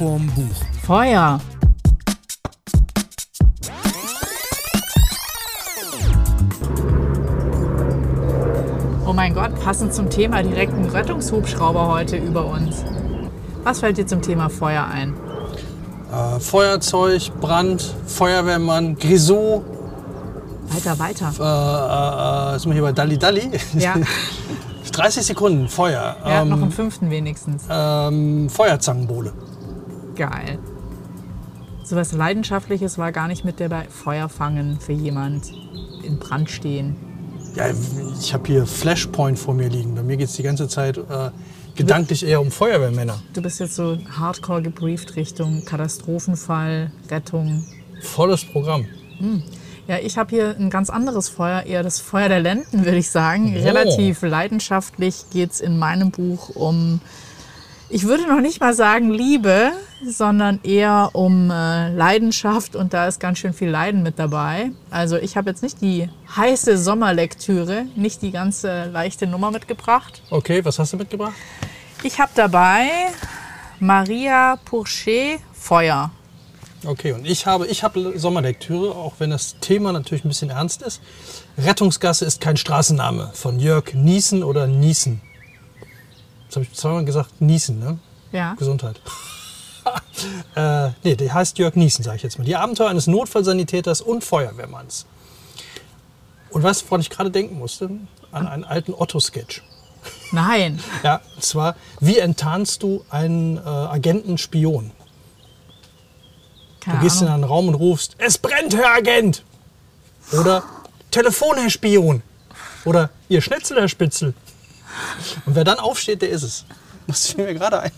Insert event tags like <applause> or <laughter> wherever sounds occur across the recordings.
vorm Buch. Feuer. Oh mein Gott, passend zum Thema direkt ein Rettungshubschrauber heute über uns. Was fällt dir zum Thema Feuer ein? Äh, Feuerzeug, Brand, Feuerwehrmann, Grisou. Weiter, weiter. Äh, äh, äh, sind wir hier bei Dalli Dalli? Ja, <laughs> 30 Sekunden Feuer. ja noch Ähm, einen fünften wenigstens. ähm, Feuerzangenbowle. Geil. Sowas Leidenschaftliches war gar nicht mit dabei. Feuer fangen für jemand in Brand stehen. Ja, ich habe hier Flashpoint vor mir liegen. Bei mir geht es die ganze Zeit äh, gedanklich eher um Feuerwehrmänner. Du bist jetzt so hardcore gebrieft Richtung Katastrophenfall, Rettung. Volles Programm. Ja, ich habe hier ein ganz anderes Feuer, eher das Feuer der Lenden, würde ich sagen. Oh. Relativ leidenschaftlich geht es in meinem Buch um, ich würde noch nicht mal sagen Liebe, sondern eher um äh, Leidenschaft und da ist ganz schön viel Leiden mit dabei. Also ich habe jetzt nicht die heiße Sommerlektüre, nicht die ganze leichte Nummer mitgebracht. Okay, was hast du mitgebracht? Ich habe dabei Maria Pourchet Feuer. Okay, und ich habe, ich habe Sommerlektüre, auch wenn das Thema natürlich ein bisschen ernst ist. Rettungsgasse ist kein Straßenname von Jörg Niesen oder Niesen. Das habe ich zweimal gesagt, Niesen, ne? Ja. Gesundheit. <laughs> äh, nee, der heißt Jörg Niesen, sage ich jetzt mal. Die Abenteuer eines Notfallsanitäters und Feuerwehrmanns. Und weißt du, woran ich gerade denken musste? An einen alten Otto-Sketch. Nein. <laughs> Ja, und zwar, wie enttarnst du einen äh, Agenten-Spion? Keine Du gehst in Ahnung. einen Raum und rufst, es brennt, Herr Agent! Oder Telefon, Herr Spion! Oder ihr Schnitzel, Herr Spitzel! Und wer dann aufsteht, der ist es. Das fiel mir gerade ein.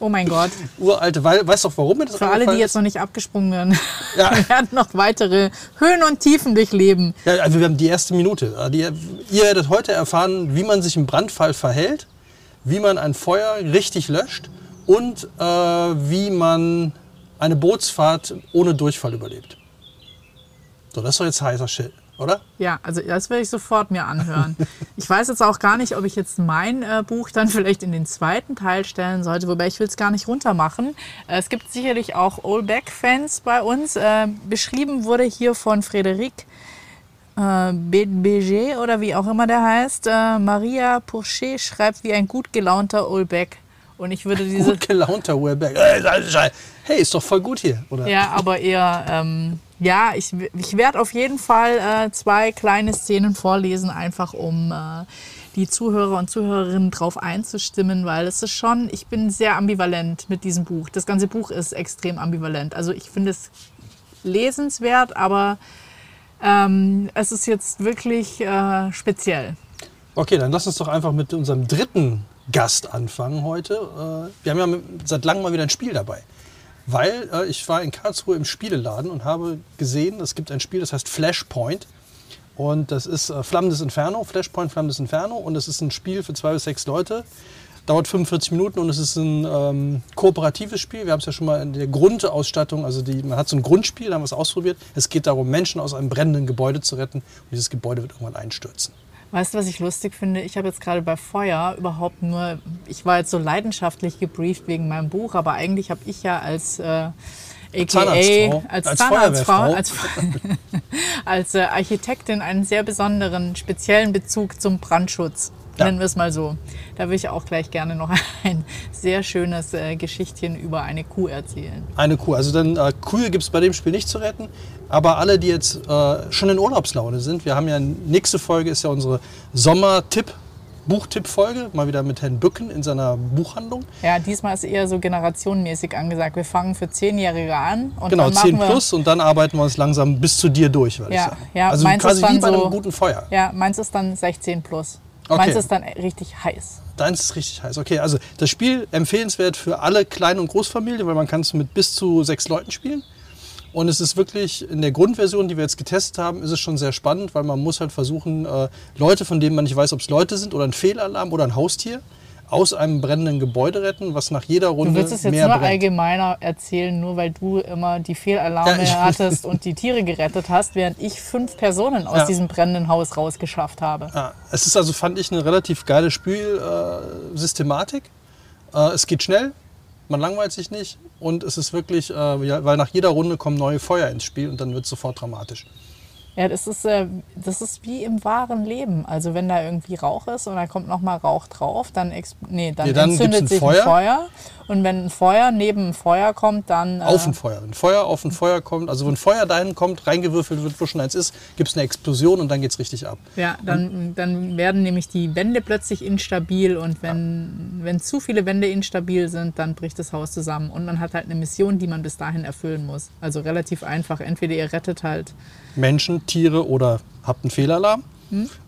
Oh mein Gott. Uralte, weil, weißt du auch, warum mir das Für alle, die eingefallen jetzt ist? noch nicht abgesprungen werden, Ja. wir <laughs> werden noch weitere Höhen und Tiefen durchleben. Ja, also wir haben die erste Minute. Ihr werdet heute erfahren, wie man sich im Brandfall verhält, wie man ein Feuer richtig löscht und äh, wie man eine Bootsfahrt ohne Durchfall überlebt. So, das ist doch jetzt heißer Shit, oder? Ja, also das will ich sofort mir anhören. <laughs> Ich weiß jetzt auch gar nicht, ob ich jetzt mein äh, Buch dann vielleicht in den zweiten Teil stellen sollte, wobei ich will es gar nicht runtermachen. Äh, es gibt sicherlich auch Olbeck-Fans bei uns. Äh, beschrieben wurde hier von Frédéric äh, Béger oder wie auch immer der heißt. Äh, Maria Pourchet schreibt wie ein gut gelaunter Olbeck. Und ich würde diese... Gut gelaunter Wehrberg. Äh, Hey, ist doch voll gut hier, oder? Ja, aber eher, ähm, ja, ich, ich werde auf jeden Fall äh, zwei kleine Szenen vorlesen, einfach um äh, die Zuhörer und Zuhörerinnen drauf einzustimmen, weil es ist schon, ich bin sehr ambivalent mit diesem Buch. Das ganze Buch ist extrem ambivalent. Also ich finde es lesenswert, aber ähm, es ist jetzt wirklich äh, speziell. Okay, dann lass uns doch einfach mit unserem dritten Gast anfangen heute. Äh, Wir haben ja seit langem mal wieder ein Spiel dabei. Weil äh, ich war in Karlsruhe im Spieleladen und habe gesehen, es gibt ein Spiel, das heißt Flashpoint. Und das ist äh, Flammendes Inferno, Flashpoint Flammendes Inferno. Und es ist ein Spiel für zwei bis sechs Leute. Dauert 45 Minuten und es ist ein ähm, kooperatives Spiel. Wir haben es ja schon mal in der Grundausstattung, also die, man hat so ein Grundspiel, da haben wir es ausprobiert. Es geht darum, Menschen aus einem brennenden Gebäude zu retten. Und dieses Gebäude wird irgendwann einstürzen. Weißt du, was ich lustig finde? Ich habe jetzt gerade bei Feuer überhaupt nur, ich war jetzt so leidenschaftlich gebrieft wegen meinem Buch, aber eigentlich habe ich ja als äh, AKA, als, als Zahnarztfrau, als, <laughs> als äh, Architektin einen sehr besonderen, speziellen Bezug zum Brandschutz. Ja. Nennen wir es mal so. Da will ich auch gleich gerne noch <laughs> ein sehr schönes äh, Geschichtchen über eine Kuh erzählen. Eine Kuh. Also dann äh, Kühe gibt es bei dem Spiel nicht zu retten. Aber alle, die jetzt äh, schon in Urlaubslaune sind, wir haben ja nächste Folge ist ja unsere Sommer-Tipp, Buchtipp-Folge, mal wieder mit Herrn Bücken in seiner Buchhandlung. Ja, diesmal ist eher so generationenmäßig angesagt. Wir fangen für Zehnjährige an und Genau, dann machen 10 wir, plus und dann arbeiten wir uns langsam bis zu dir durch, würde Ja, ich sagen. ja, also meins quasi wie bei einem so- guten Feuer. Ja, meins ist dann 16 plus. Okay. Meins ist dann richtig heiß. Deins ist richtig heiß. Okay, also das Spiel empfehlenswert für alle Klein- und Großfamilien, weil man kann es mit bis zu sechs Leuten spielen. Und es ist wirklich in der Grundversion, die wir jetzt getestet haben, ist es schon sehr spannend, weil man muss halt versuchen, äh, Leute, von denen man nicht weiß, ob es Leute sind oder ein Fehlalarm oder ein Haustier, aus einem brennenden Gebäude retten, was nach jeder Du Runde willst es jetzt mehr nur brennt. allgemeiner erzählen, nur weil du immer die Fehlalarme Ja, hattest und die Tiere gerettet hast, während ich fünf Personen aus Ja. diesem brennenden Haus rausgeschafft habe. Ja, es ist also, fand ich, eine relativ geile Spielsystematik. Äh, es geht schnell. man langweilt sich nicht und es ist wirklich, äh, weil nach jeder Runde kommen neue Feuer ins Spiel und dann wird es sofort dramatisch. Ja, das ist, äh, das ist wie im wahren Leben. Also wenn da irgendwie Rauch ist und da kommt noch mal Rauch drauf, dann, nee, dann, Nee, dann entzündet ein sich Feuer. ein Feuer. Und wenn ein Feuer neben ein Feuer kommt, dann... äh, Auf ein Feuer. Wenn Feuer auf ein Feuer kommt, also wenn Feuer dahin kommt, reingewürfelt wird, wo schon eins ist, gibt es eine Explosion und dann geht es richtig ab. Ja, dann, dann werden nämlich die Wände plötzlich instabil und wenn, wenn zu viele Wände instabil sind, dann bricht das Haus zusammen. Und man hat halt eine Mission, die man bis dahin erfüllen muss. Also relativ einfach. Entweder ihr rettet halt Menschen, Tiere oder habt einen Fehlalarm.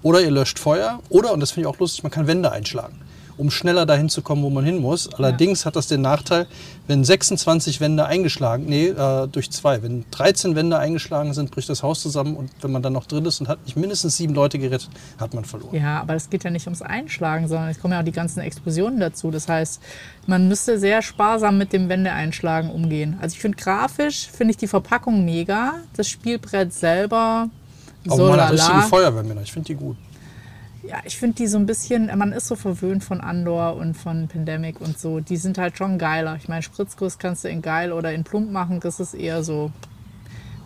Oder ihr löscht Feuer. Oder, und das finde ich auch lustig, man kann Wände einschlagen, um schneller dahin zu kommen, wo man hin muss. Allerdings hat das den Nachteil, wenn 26 Wände eingeschlagen, nee, äh, durch zwei, wenn 13 Wände eingeschlagen sind, bricht das Haus zusammen und wenn man dann noch drin ist und hat nicht mindestens sieben Leute gerettet, hat man verloren. Ja, aber es geht ja nicht ums Einschlagen, sondern es kommen ja auch die ganzen Explosionen dazu. Das heißt, man müsste sehr sparsam mit dem Wändeeinschlagen umgehen. Also ich finde grafisch, finde ich die Verpackung mega. Das Spielbrett selber Aber so man hat richtige. Feuerwehrmänner, ich finde die gut. Ja, ich finde die so ein bisschen, man ist so verwöhnt von Andor und von Pandemic und so. Die sind halt schon geiler. Ich meine, Spritzguss kannst du in geil oder in plump machen. Das ist eher so,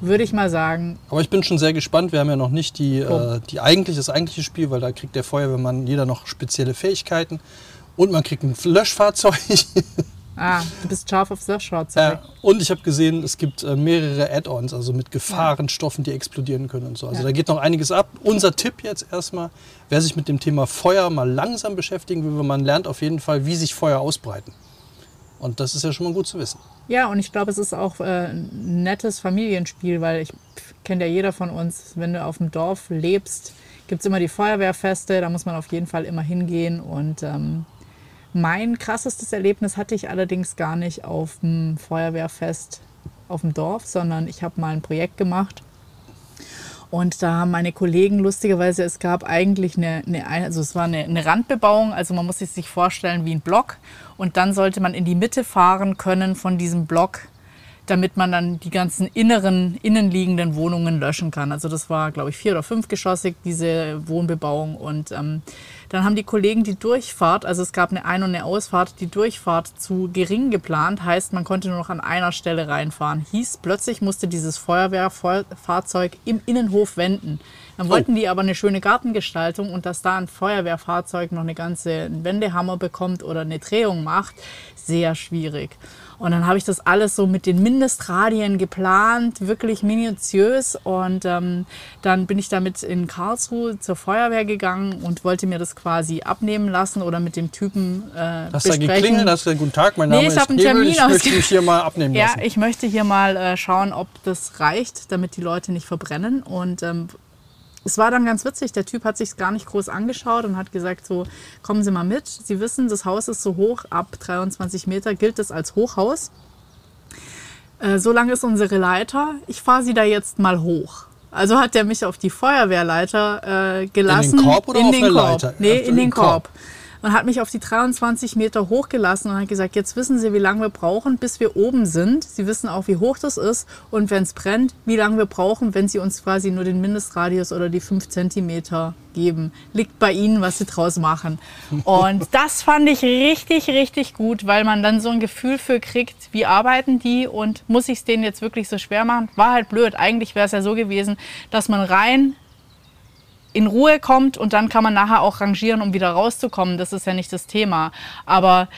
würde ich mal sagen, Aber ich bin schon sehr gespannt. Wir haben ja noch nicht die, Oh. äh, die eigentlich, das eigentliche Spiel, weil da kriegt der Feuerwehrmann jeder noch spezielle Fähigkeiten. Und man kriegt ein Löschfahrzeug. <laughs> ah, du bist scharf aufs Löschfahrzeug. Ja, und ich habe gesehen, es gibt äh, mehrere Add-ons, also mit Gefahrenstoffen, die explodieren können und so. Also Ja. da geht noch einiges ab. Unser Tipp jetzt erstmal, wer sich mit dem Thema Feuer mal langsam beschäftigen will, man lernt auf jeden Fall, wie sich Feuer ausbreiten. Und das ist ja schon mal gut zu wissen. Ja, und ich glaube, es ist auch äh, ein nettes Familienspiel, weil ich kennt ja jeder von uns, wenn du auf dem Dorf lebst, gibt es immer die Feuerwehrfeste, da muss man auf jeden Fall immer hingehen. Und ähm, mein krassestes Erlebnis hatte ich allerdings gar nicht auf dem Feuerwehrfest auf dem Dorf, sondern ich habe mal ein Projekt gemacht. Und da haben meine Kollegen lustigerweise, es gab eigentlich eine, eine also es war eine, eine Randbebauung, also man muss sich vorstellen wie ein Block. Und dann sollte man in die Mitte fahren können von diesem Block, damit man dann die ganzen inneren, innenliegenden Wohnungen löschen kann. Also das war, glaube ich, vier- oder fünfgeschossig, diese Wohnbebauung. Und ähm, dann haben die Kollegen die Durchfahrt, also es gab eine Ein- und eine Ausfahrt, die Durchfahrt zu gering geplant, heißt, man konnte nur noch an einer Stelle reinfahren. Hieß, plötzlich musste dieses Feuerwehrfahrzeug im Innenhof wenden. Dann wollten die aber eine schöne Gartengestaltung und dass da ein Feuerwehrfahrzeug noch eine ganze Wendehammer bekommt oder eine Drehung macht, sehr schwierig. Und dann habe ich das alles so mit den Mindestradien geplant, wirklich minutiös. Und ähm, dann bin ich damit in Karlsruhe zur Feuerwehr gegangen und wollte mir das quasi abnehmen lassen oder mit dem Typen äh, Hast du da besprechen. geklingelt? Hast du guten Tag, mein Nee, Name ich ist einen Termin ich möchte mich hier mal abnehmen Ja, lassen. ich möchte hier mal äh, schauen, ob das reicht, damit die Leute nicht verbrennen. Und ähm, es war dann ganz witzig. Der Typ hat sich gar nicht groß angeschaut und hat gesagt: So, kommen Sie mal mit. Sie wissen, das Haus ist so hoch, ab 23 Meter gilt es als Hochhaus. Äh, so lang ist unsere Leiter. Ich fahre Sie da jetzt mal hoch. Also hat er mich auf die Feuerwehrleiter äh, gelassen. Korb oder in auf den Korb. Leiter? Nee, in in den den Korb. Korb und hat mich auf die 23 Meter hochgelassen und hat gesagt, jetzt wissen Sie, wie lange wir brauchen, bis wir oben sind. Sie wissen auch, wie hoch das ist und wenn es brennt, wie lange wir brauchen, wenn Sie uns quasi nur den Mindestradius oder die 5 Zentimeter geben. Liegt bei Ihnen, was Sie draus machen. <laughs> Und das fand ich richtig, richtig gut, weil man dann so ein Gefühl für kriegt, wie arbeiten die und muss ich es denen jetzt wirklich so schwer machen? War halt blöd. Eigentlich wäre es ja so gewesen, dass man rein in Ruhe kommt und dann kann man nachher auch rangieren, um wieder rauszukommen. Das ist ja nicht das Thema. Aber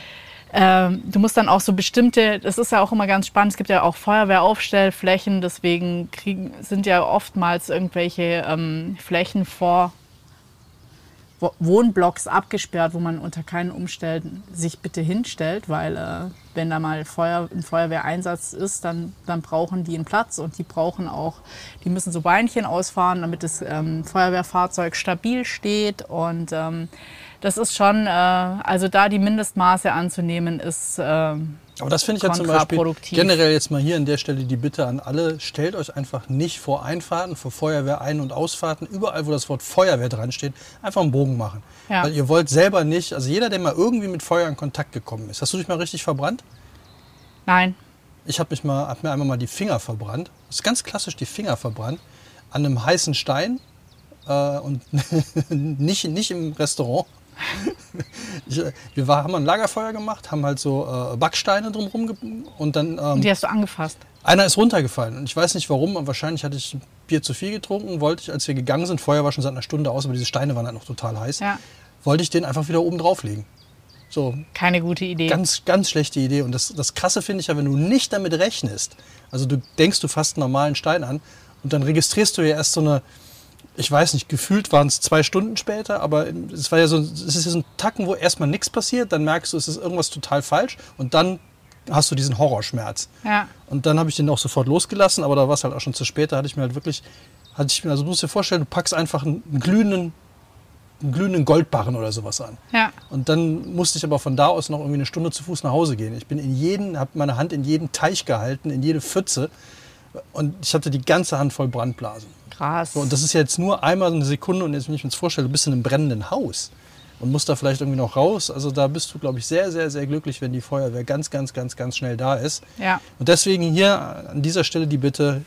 ähm, du musst dann auch so bestimmte, das ist ja auch immer ganz spannend, es gibt ja auch Feuerwehraufstellflächen, deswegen kriegen, sind ja oftmals irgendwelche ähm, Flächen vor Wohnblocks abgesperrt, wo man unter keinen Umständen sich bitte hinstellt, weil äh, wenn da mal Feuer, ein Feuerwehreinsatz ist, dann, dann brauchen die einen Platz und die brauchen auch, die müssen so Beinchen ausfahren, damit das ähm, Feuerwehrfahrzeug stabil steht und ähm, das ist schon, äh, also da die Mindestmaße anzunehmen, ist ähm, Aber das finde ich ja zum Beispiel generell jetzt mal hier an der Stelle die Bitte an alle, stellt euch einfach nicht vor Einfahrten, vor Feuerwehr ein- und Ausfahrten, überall wo das Wort Feuerwehr dran steht, einfach einen Bogen machen. Ja. Weil ihr wollt selber nicht, also jeder, der mal irgendwie mit Feuer in Kontakt gekommen ist, hast du dich mal richtig verbrannt? nein. Ich habe mich mal, hab mir einmal mal die Finger verbrannt. Das ist ganz klassisch die Finger verbrannt an einem heißen Stein äh, und <laughs> nicht, nicht im Restaurant. Ich, äh, wir war, haben ein Lagerfeuer gemacht, haben halt so äh, Backsteine drumherum und dann ähm, Die hast du angefasst. einer ist runtergefallen und ich weiß nicht warum, aber wahrscheinlich hatte ich Bier zu viel getrunken, wollte ich, als wir gegangen sind, Feuer war schon seit einer Stunde aus, aber diese Steine waren halt noch total heiß, Ja. wollte ich den einfach wieder oben drauflegen. So, Keine gute Idee. Ganz, ganz schlechte Idee. Und das, das Krasse finde ich ja, wenn du nicht damit rechnest, also du denkst, du fasst einen normalen Stein an und dann registrierst du ja erst so eine, ich weiß nicht, gefühlt waren es zwei Stunden später, aber es war ja so, es ist ja so ein Tacken, wo erstmal nichts passiert, dann merkst du, es ist irgendwas total falsch und dann hast du diesen Horrorschmerz. Ja. Und dann habe ich den auch sofort losgelassen, aber da war es halt auch schon zu spät. Da hatte ich mir halt wirklich, hatte ich mir, also du musst dir vorstellen, du packst einfach einen, glühenden, einen glühenden Goldbarren oder sowas an. Ja. Und dann musste ich aber von da aus noch irgendwie eine Stunde zu Fuß nach Hause gehen. Ich bin in jeden, habe meine Hand in jeden Teich gehalten, in jede Pfütze. Und ich hatte die ganze Hand voll Brandblasen. Krass. So, und das ist jetzt nur einmal eine Sekunde. Und jetzt, wenn ich mir das vorstelle, du bist in einem brennenden Haus und musst da vielleicht irgendwie noch raus. Also da bist du, glaube ich, sehr, sehr, sehr glücklich, wenn die Feuerwehr ganz, ganz, ganz, ganz schnell da ist. ja. Und deswegen hier an dieser Stelle die Bitte,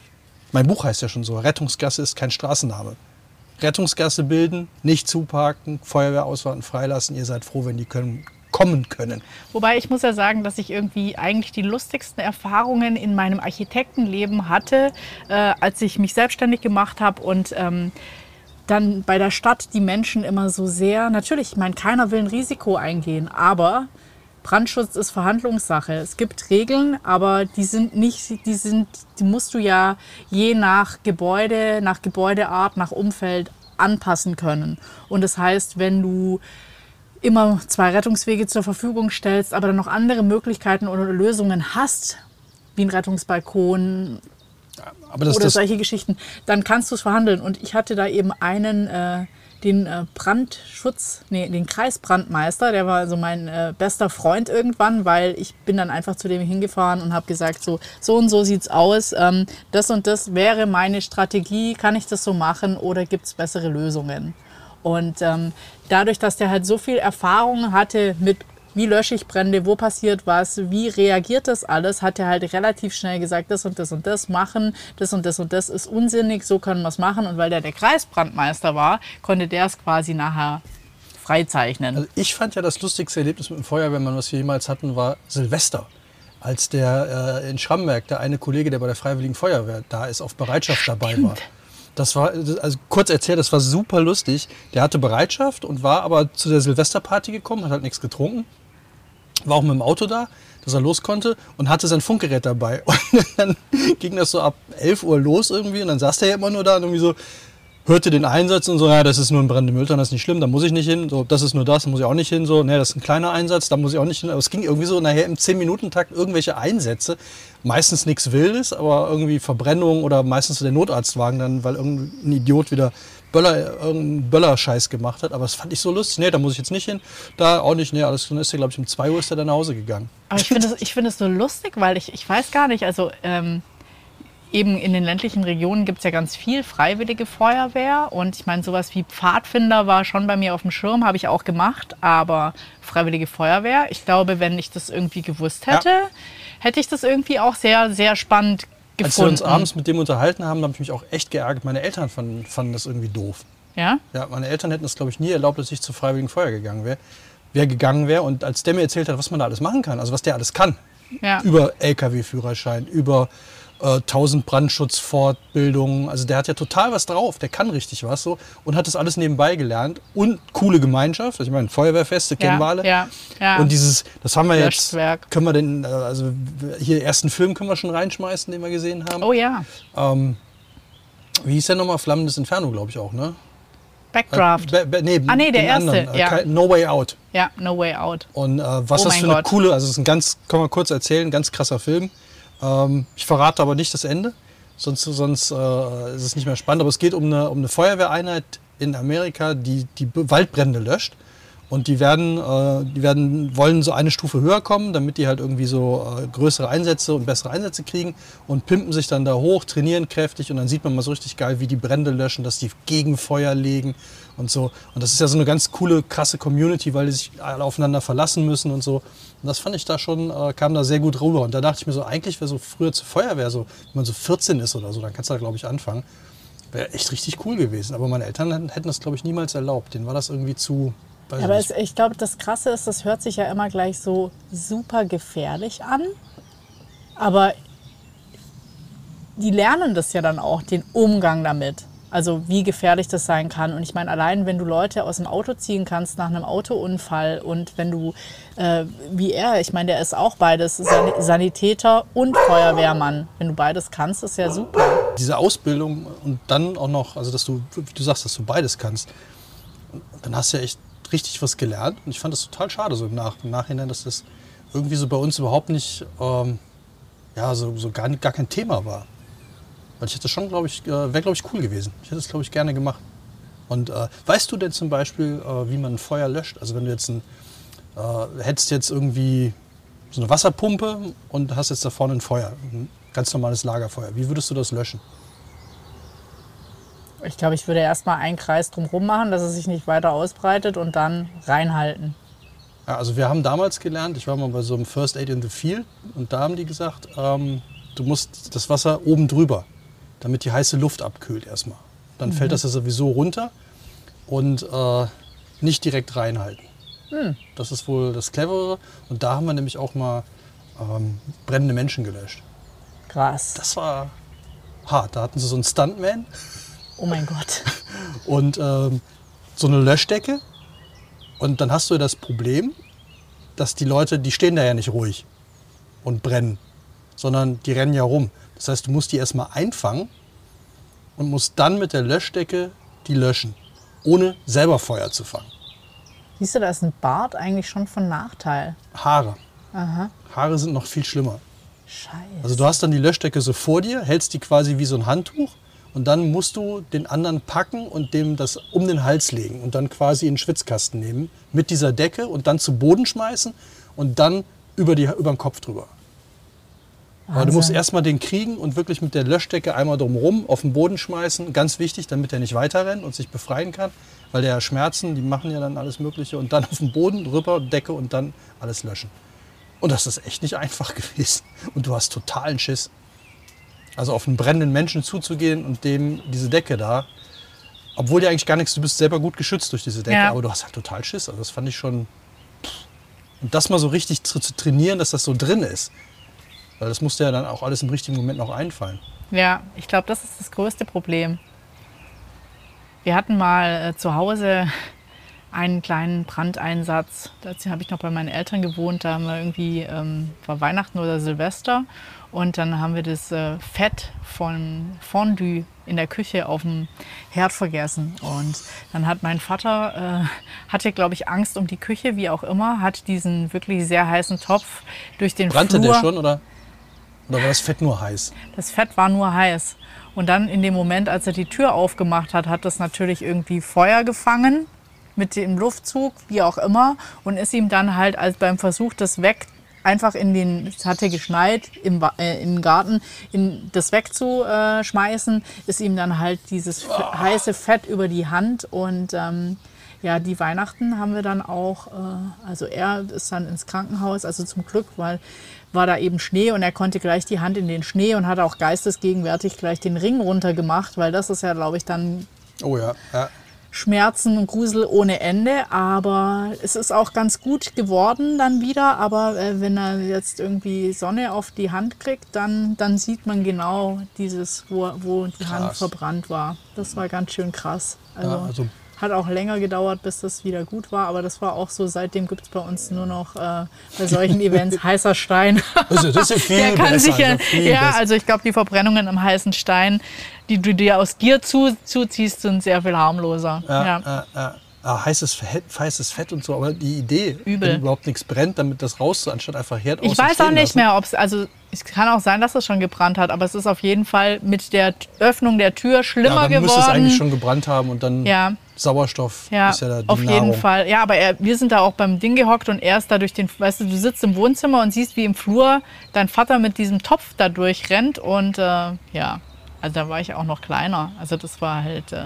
mein Buch heißt ja schon so, Rettungsgasse ist kein Straßenname. Rettungsgasse bilden, nicht zuparken, Feuerwehrausfahrten freilassen. Ihr seid froh, wenn die können, kommen können. Wobei ich muss ja sagen, dass ich irgendwie eigentlich die lustigsten Erfahrungen in meinem Architektenleben hatte, äh, als ich mich selbstständig gemacht habe und ähm, dann bei der Stadt die Menschen immer so sehr, natürlich, ich meine, keiner will ein Risiko eingehen, aber Brandschutz ist Verhandlungssache. Es gibt Regeln, aber die sind nicht, die sind, die musst du ja je nach Gebäude, nach Gebäudeart, nach Umfeld anpassen können. Und das heißt, wenn du immer zwei Rettungswege zur Verfügung stellst, aber dann noch andere Möglichkeiten oder Lösungen hast, wie ein Rettungsbalkon das, oder das, solche Geschichten, dann kannst du es verhandeln. Und ich hatte da eben einen, äh, den äh, Brandschutz, nee, den Kreisbrandmeister, der war also mein äh, bester Freund irgendwann, weil ich bin dann einfach zu dem hingefahren und habe gesagt, so, so und so sieht's aus, ähm, das und das wäre meine Strategie, kann ich das so machen oder gibt es bessere Lösungen? Und ähm, dadurch, dass der halt so viel Erfahrung hatte mit wie lösche ich Brände, wo passiert was, wie reagiert das alles, hat er halt relativ schnell gesagt, das und das und das machen, das und das und das ist unsinnig, so können wir es machen. Und weil der der Kreisbrandmeister war, konnte der es quasi nachher freizeichnen. also ich fand ja das lustigste Erlebnis mit dem Feuerwehrmann, was wir jemals hatten, war Silvester. Als der äh, in Schramberg, der eine Kollege, der bei der Freiwilligen Feuerwehr da ist, auf Bereitschaft dabei war. Das war, also kurz erzählt, das war super lustig. Der hatte Bereitschaft und war aber zu der Silvesterparty gekommen, hat halt nichts getrunken. War auch mit dem Auto da, dass er los konnte und hatte sein Funkgerät dabei. <laughs> Und dann ging das so ab 11 Uhr los irgendwie und dann saß der ja immer nur da und irgendwie so, hörte den Einsatz und so, ja, das ist nur ein brennende Mülltonne, das ist nicht schlimm, da muss ich nicht hin. So, das ist nur das, da muss ich auch nicht hin. So, ne, das ist ein kleiner Einsatz, da muss ich auch nicht hin. Aber es ging irgendwie so nachher im 10-Minuten-Takt irgendwelche Einsätze. Meistens nichts Wildes, aber irgendwie Verbrennung oder meistens der Notarztwagen dann, weil irgendein Idiot wieder Böller, irgendeinen Böller-Scheiß gemacht hat. Aber das fand ich so lustig. Nee, da muss ich jetzt nicht hin. Da auch nicht. Nee, alles. Dann ist er, glaube ich, um 2 Uhr ist er dann nach Hause gegangen. Aber ich finde es find so lustig, weil ich, ich weiß gar nicht, also ähm, eben in den ländlichen Regionen gibt es ja ganz viel freiwillige Feuerwehr und ich meine, sowas wie Pfadfinder war schon bei mir auf dem Schirm, habe ich auch gemacht, aber freiwillige Feuerwehr, ich glaube, wenn ich das irgendwie gewusst hätte, hätte ich das irgendwie auch sehr, sehr spannend Als wir gefunden. uns abends mit dem unterhalten haben, habe ich mich auch echt geärgert. Meine Eltern fanden, fanden das irgendwie doof. ja? Ja, meine Eltern hätten es, glaube ich, nie erlaubt, dass ich zur Freiwilligen Feuer gegangen wäre. Wer gegangen wäre und als der mir erzählt hat, was man da alles machen kann, also was der alles kann, Ja. über LKW-Führerschein, über äh, 1000 Brandschutzfortbildungen, also der hat ja total was drauf, der kann richtig was so und hat das alles nebenbei gelernt und coole Gemeinschaft, also ich meine Feuerwehrfeste kennen wir alle. ja, ja. Und dieses, das haben wir jetzt, können wir den, äh, also hier ersten Film können wir schon reinschmeißen, den wir gesehen haben. oh ja, Ähm, wie hieß der nochmal? Flammendes Inferno, glaube ich auch, ne? Backdraft. Äh, be- be- nee, Ah, nee, der erste, anderen, äh, ja. kein- No Way Out. ja, No Way Out. Und äh, was Oh das für eine Gott. coole, also es ist ein ganz, kann man kurz erzählen, ganz krasser Film. Ähm, ich verrate aber nicht das Ende, sonst, sonst äh, ist es nicht mehr spannend. Aber es geht um eine, um eine Feuerwehreinheit in Amerika, die die Waldbrände löscht. Und die werden, äh, die werden, wollen so eine Stufe höher kommen, damit die halt irgendwie so äh, größere Einsätze und bessere Einsätze kriegen und pimpen sich dann da hoch, trainieren kräftig und dann sieht man mal so richtig geil, wie die Brände löschen, dass die Gegenfeuer legen und so. Und das ist ja so eine ganz coole, krasse Community, weil die sich alle aufeinander verlassen müssen und so. Und das fand ich da schon, äh, kam da sehr gut rüber. Und da dachte ich mir so, eigentlich wäre so früher zur Feuerwehr, so, wenn man so 14 ist oder so, dann kannst du da, glaube ich, anfangen. Wäre echt richtig cool gewesen. Aber meine Eltern hätten das, glaube ich, niemals erlaubt. Denen war das irgendwie zu, weiß aber ich es, ich glaube, das Krasse ist, das hört sich ja immer gleich so super gefährlich an. Aber die lernen das ja dann auch, den Umgang damit. Also wie gefährlich das sein kann. Und ich meine, allein wenn du Leute aus dem Auto ziehen kannst nach einem Autounfall und wenn du, äh, wie er, ich meine, der ist auch beides, San Sanitäter und Feuerwehrmann. Wenn du beides kannst, ist ja super. diese Ausbildung und dann auch noch, also dass du, wie du sagst, dass du beides kannst, dann hast du ja echt richtig was gelernt. Und ich fand das total schade, so im, Nach im Nachhinein, dass das irgendwie so bei uns überhaupt nicht, ähm, ja, so, so gar, gar kein Thema war. Weil ich hätte schon, glaube ich, äh, wäre, glaube ich, cool gewesen. Ich hätte es, glaube ich, gerne gemacht. Und äh, weißt du denn zum Beispiel, äh, wie man ein Feuer löscht? Also wenn du jetzt ein, äh, hättest jetzt irgendwie so eine Wasserpumpe und hast jetzt da vorne ein Feuer, ein ganz normales Lagerfeuer. Wie würdest du das löschen? Ich glaube, ich würde erstmal einen Kreis drumherum machen, dass es sich nicht weiter ausbreitet und dann reinhalten. Ja, also wir haben damals gelernt, ich war mal bei so einem First Aid in the Field und da haben die gesagt, ähm, du musst das Wasser oben drüber, damit die heiße Luft abkühlt erstmal. Dann fällt das ja sowieso runter und äh, nicht direkt reinhalten. Das ist wohl das Cleverere. Und da haben wir nämlich auch mal ähm, brennende Menschen gelöscht. Krass. Das war hart. Da hatten sie so einen Stuntman Oh mein Gott. <laughs> und ähm, so eine Löschdecke. Und dann hast du das Problem, dass die Leute, die stehen da ja nicht ruhig und brennen, sondern die rennen ja rum. Das heißt, du musst die erstmal einfangen und musst dann mit der Löschdecke die löschen, ohne selber Feuer zu fangen. Siehst du, da ist ein Bart eigentlich schon von Nachteil. Haare. Aha. Haare sind noch viel schlimmer. Scheiße. Also du hast dann die Löschdecke so vor dir, hältst die quasi wie so ein Handtuch und dann musst du den anderen packen und dem das um den Hals legen und dann quasi in den Schwitzkasten nehmen mit dieser Decke und dann zu Boden schmeißen und dann über, die, über den Kopf drüber. Aber du musst Wahnsinn. erstmal den kriegen und wirklich mit der Löschdecke einmal drumherum auf den Boden schmeißen. Ganz wichtig, damit er nicht weiterrennt und sich befreien kann. Weil der Schmerzen, die machen ja dann alles Mögliche. Und dann <laughs> auf den Boden, rüber, Decke und dann alles löschen. Und das ist echt nicht einfach <laughs> gewesen. Und du hast totalen Schiss. Also auf einen brennenden Menschen zuzugehen und dem diese Decke da. Obwohl dir eigentlich gar nichts, du bist selber gut geschützt durch diese Decke, Ja. aber du hast halt total Schiss. Also das fand ich schon. Und das mal so richtig zu, zu trainieren, dass das so drin ist. Weil das musste ja dann auch alles im richtigen Moment noch einfallen. Ja, ich glaube, das ist das größte Problem. Wir hatten mal äh, zu Hause einen kleinen Brandeinsatz. Dazu habe ich noch bei meinen Eltern gewohnt. Da haben wir irgendwie, ähm, war Weihnachten oder Silvester. Und dann haben wir das äh, Fett von Fondue in der Küche auf dem Herd vergessen. Und dann hat mein Vater, äh, hatte glaube ich Angst um die Küche, wie auch immer, hat diesen wirklich sehr heißen Topf durch den Brannte Flur. der schon oder, oder war das Fett nur heiß? Das Fett war nur heiß. Und dann in dem Moment, als er die Tür aufgemacht hat, hat das natürlich irgendwie Feuer gefangen mit dem Luftzug, wie auch immer, und ist ihm dann halt als beim Versuch, das weg einfach in den, es hatte geschneit im, Wa- äh, im Garten, in das wegzuschmeißen, ist ihm dann halt dieses f- heiße Fett über die Hand und ähm, ja, die Weihnachten haben wir dann auch, äh, also er ist dann ins Krankenhaus, also zum Glück, weil war da eben Schnee und er konnte gleich die Hand in den Schnee und hat auch geistesgegenwärtig gleich den Ring runtergemacht, weil das ist ja, glaube ich, dann Oh ja. ja. Schmerzen und Grusel ohne Ende. Aber es ist auch ganz gut geworden dann wieder. Aber äh, wenn er jetzt irgendwie Sonne auf die Hand kriegt, dann, dann sieht man genau dieses, wo, wo die Hand Krass. verbrannt war. Das war ganz schön krass. Also, Ja, also- hat auch länger gedauert, bis das wieder gut war. Aber das war auch so, seitdem gibt es bei uns nur noch äh, bei solchen <laughs> Events heißer Stein. Ist, das ist viel <laughs> Der kann besser, sich ja, also ja, also ich glaube, die Verbrennungen am heißen Stein, die du dir aus Gier zu, zuziehst, sind sehr viel harmloser. Ja, Ja. Ja, Ah, heißes, Fett, heißes Fett und so, aber die Idee, Übel. wenn überhaupt nichts brennt, damit das raus, anstatt einfach Herd Ich weiß auch nicht lassen. mehr, ob es, also es kann auch sein, dass es schon gebrannt hat, aber es ist auf jeden Fall mit der Öffnung der Tür Ja, schlimmer dann müsste es eigentlich geworden. schon gebrannt haben und dann Ja. Sauerstoff Ja, ist ja da die auf Nahrung. jeden Fall. Ja, aber er, wir sind da auch beim Ding gehockt und er ist da durch den, weißt du, du sitzt im Wohnzimmer und siehst, wie im Flur dein Vater mit diesem Topf da durchrennt und äh, ja, also da war ich auch noch kleiner. Also das war halt, äh,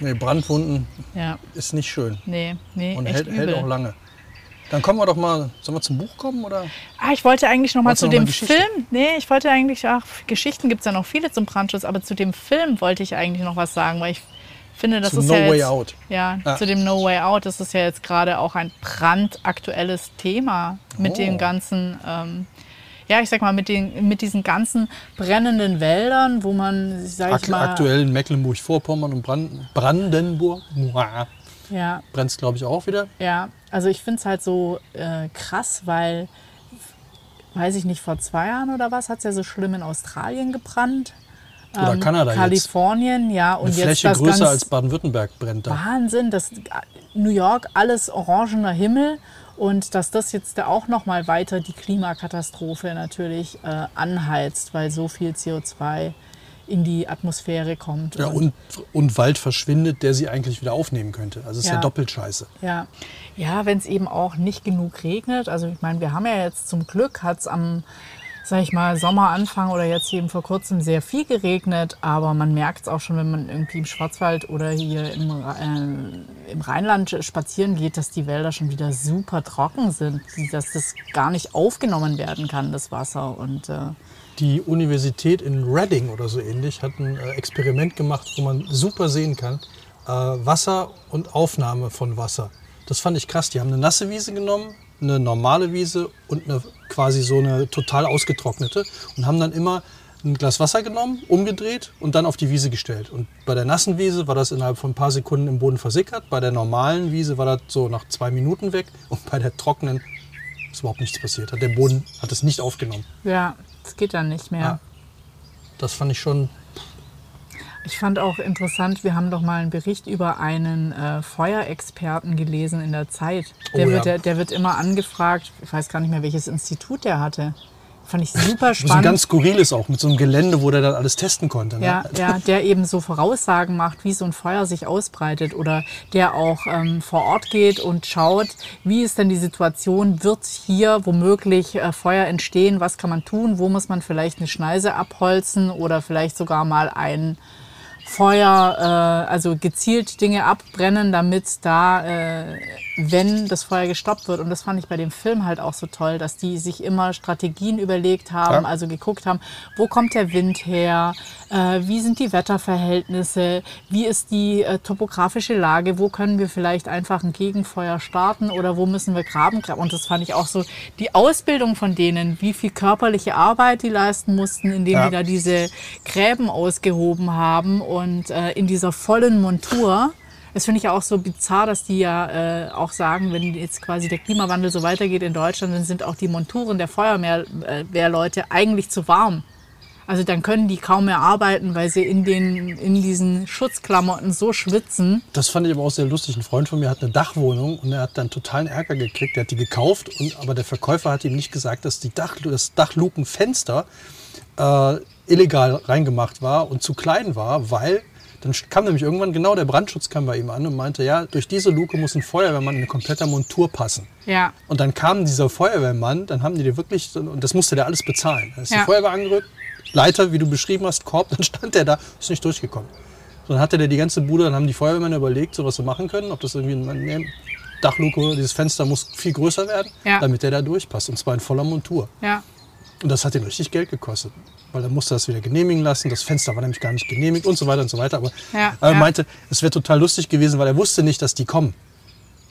Nee, Brandwunden ja, ist nicht schön nee, nee, und hält, hält auch lange. Dann kommen wir doch mal, sollen wir zum Buch kommen oder? Ah, ich wollte eigentlich noch mal zu noch dem? Film. Nee, ich wollte eigentlich, ach, Geschichten gibt es ja noch viele zum Brandschutz, aber zu dem Film wollte ich eigentlich noch was sagen, weil ich finde, das Zu ist No ja Way jetzt, Out. Ja, Ah. zu dem No Way Out, das ist ja jetzt gerade auch ein brandaktuelles Thema mit Oh. den ganzen, ähm, ja, ich sag mal, mit, den, mit diesen ganzen brennenden Wäldern, wo man, sag ich Ak mal, aktuell in Mecklenburg-Vorpommern und Brand Brandenburg ja, brennt es, glaube ich, auch wieder. Ja, also ich finde es halt so äh, krass, weil, weiß ich nicht, vor zwei Jahren oder was, hat es ja so schlimm in Australien gebrannt. Oder Kanada jetzt. Kalifornien, ja. Und Eine jetzt Fläche das größer als Baden-Württemberg brennt da. Wahnsinn, das New York alles orangener Himmel und dass das jetzt da auch noch mal weiter die Klimakatastrophe natürlich äh, anheizt, weil so viel CO2 in die Atmosphäre kommt. Ja, und, und Wald verschwindet, der sie eigentlich wieder aufnehmen könnte. Also ist ja, Ja. doppelt scheiße. Ja, ja wenn es eben auch nicht genug regnet. Also ich meine, wir haben ja jetzt zum Glück, hat es am, sag ich mal, Sommeranfang oder jetzt eben vor kurzem sehr viel geregnet. Aber man merkt es auch schon, wenn man irgendwie im Schwarzwald oder hier im, äh, im Rheinland spazieren geht, dass die Wälder schon wieder super trocken sind. Dass das gar nicht aufgenommen werden kann, das Wasser. Und äh, Die Universität in Reading oder so ähnlich hat ein äh, Experiment gemacht, wo man super sehen kann, äh, Wasser und Aufnahme von Wasser. Das fand ich krass. Die haben eine nasse Wiese genommen, eine normale Wiese und eine quasi so eine total ausgetrocknete und haben dann immer ein Glas Wasser genommen, umgedreht und dann auf die Wiese gestellt. Und bei der nassen Wiese war das innerhalb von ein paar Sekunden im Boden versickert. Bei der normalen Wiese war das so nach zwei Minuten weg. Und bei der trockenen ist überhaupt nichts passiert. Hat der Boden hat es nicht aufgenommen. ja, das geht dann nicht mehr. Ja. Das fand ich schon Ich fand auch interessant, wir haben doch mal einen Bericht über einen äh, Feuerexperten gelesen in der Zeit. Der, Oh ja. wird, der, der wird immer angefragt, ich weiß gar nicht mehr, welches Institut der hatte. Fand ich super so spannend. ganz skurril ist auch mit so einem Gelände, wo der dann alles testen konnte. Ne? Ja, ja, der eben so Voraussagen macht, wie so ein Feuer sich ausbreitet oder der auch ähm, vor Ort geht und schaut, wie ist denn die Situation, wird hier womöglich äh, Feuer entstehen, was kann man tun, wo muss man vielleicht eine Schneise abholzen oder vielleicht sogar mal ein Feuer, äh, also gezielt Dinge abbrennen, damit da, äh, wenn das Feuer gestoppt wird. Und das fand ich bei dem Film halt auch so toll, dass die sich immer Strategien überlegt haben, Ja. also geguckt haben, wo kommt der Wind her, äh, wie sind die Wetterverhältnisse, wie ist die äh, topografische Lage, wo können wir vielleicht einfach ein Gegenfeuer starten oder wo müssen wir graben. Und das fand ich auch so, die Ausbildung von denen, wie viel körperliche Arbeit die leisten mussten, indem Ja. die da diese Gräben ausgehoben haben und äh, in dieser vollen Montur. Das finde ich ja auch so bizarr, dass die ja äh, auch sagen, wenn jetzt quasi der Klimawandel so weitergeht in Deutschland, dann sind auch die Monturen der Feuerwehrleute eigentlich zu warm. Also dann können die kaum mehr arbeiten, weil sie in, den, in diesen Schutzklamotten so schwitzen. Das fand ich aber auch sehr lustig. Ein Freund von mir hat eine Dachwohnung und er hat dann totalen Ärger gekriegt. Er hat die gekauft, und, aber der Verkäufer hat ihm nicht gesagt, dass die Dach, das Dachlukenfenster äh, illegal reingemacht war und zu klein war, weil dann kam nämlich irgendwann genau der Brandschutz kam bei ihm an und meinte, ja, durch diese Luke muss ein Feuerwehrmann in eine komplette Montur passen. Ja, Und dann kam dieser Feuerwehrmann, dann haben die dir wirklich, und das musste der alles bezahlen. Da ist Ja. die Feuerwehr angerückt, Leiter, wie du beschrieben hast, Korb, <laughs> dann stand der da, ist nicht durchgekommen. So, dann hatte der die ganze Bude, dann haben die Feuerwehrmänner überlegt, so was sie machen können, ob das irgendwie ein Dachluke, dieses Fenster muss viel größer werden, Ja. damit der da durchpasst. Und zwar in voller Montur. ja, Und das hat ihn richtig Geld gekostet. Weil dann musste er das wieder genehmigen lassen. Das Fenster war nämlich gar nicht genehmigt und so weiter und so weiter. Aber Ja, er ja. meinte, es wäre total lustig gewesen, weil er wusste nicht, dass die kommen.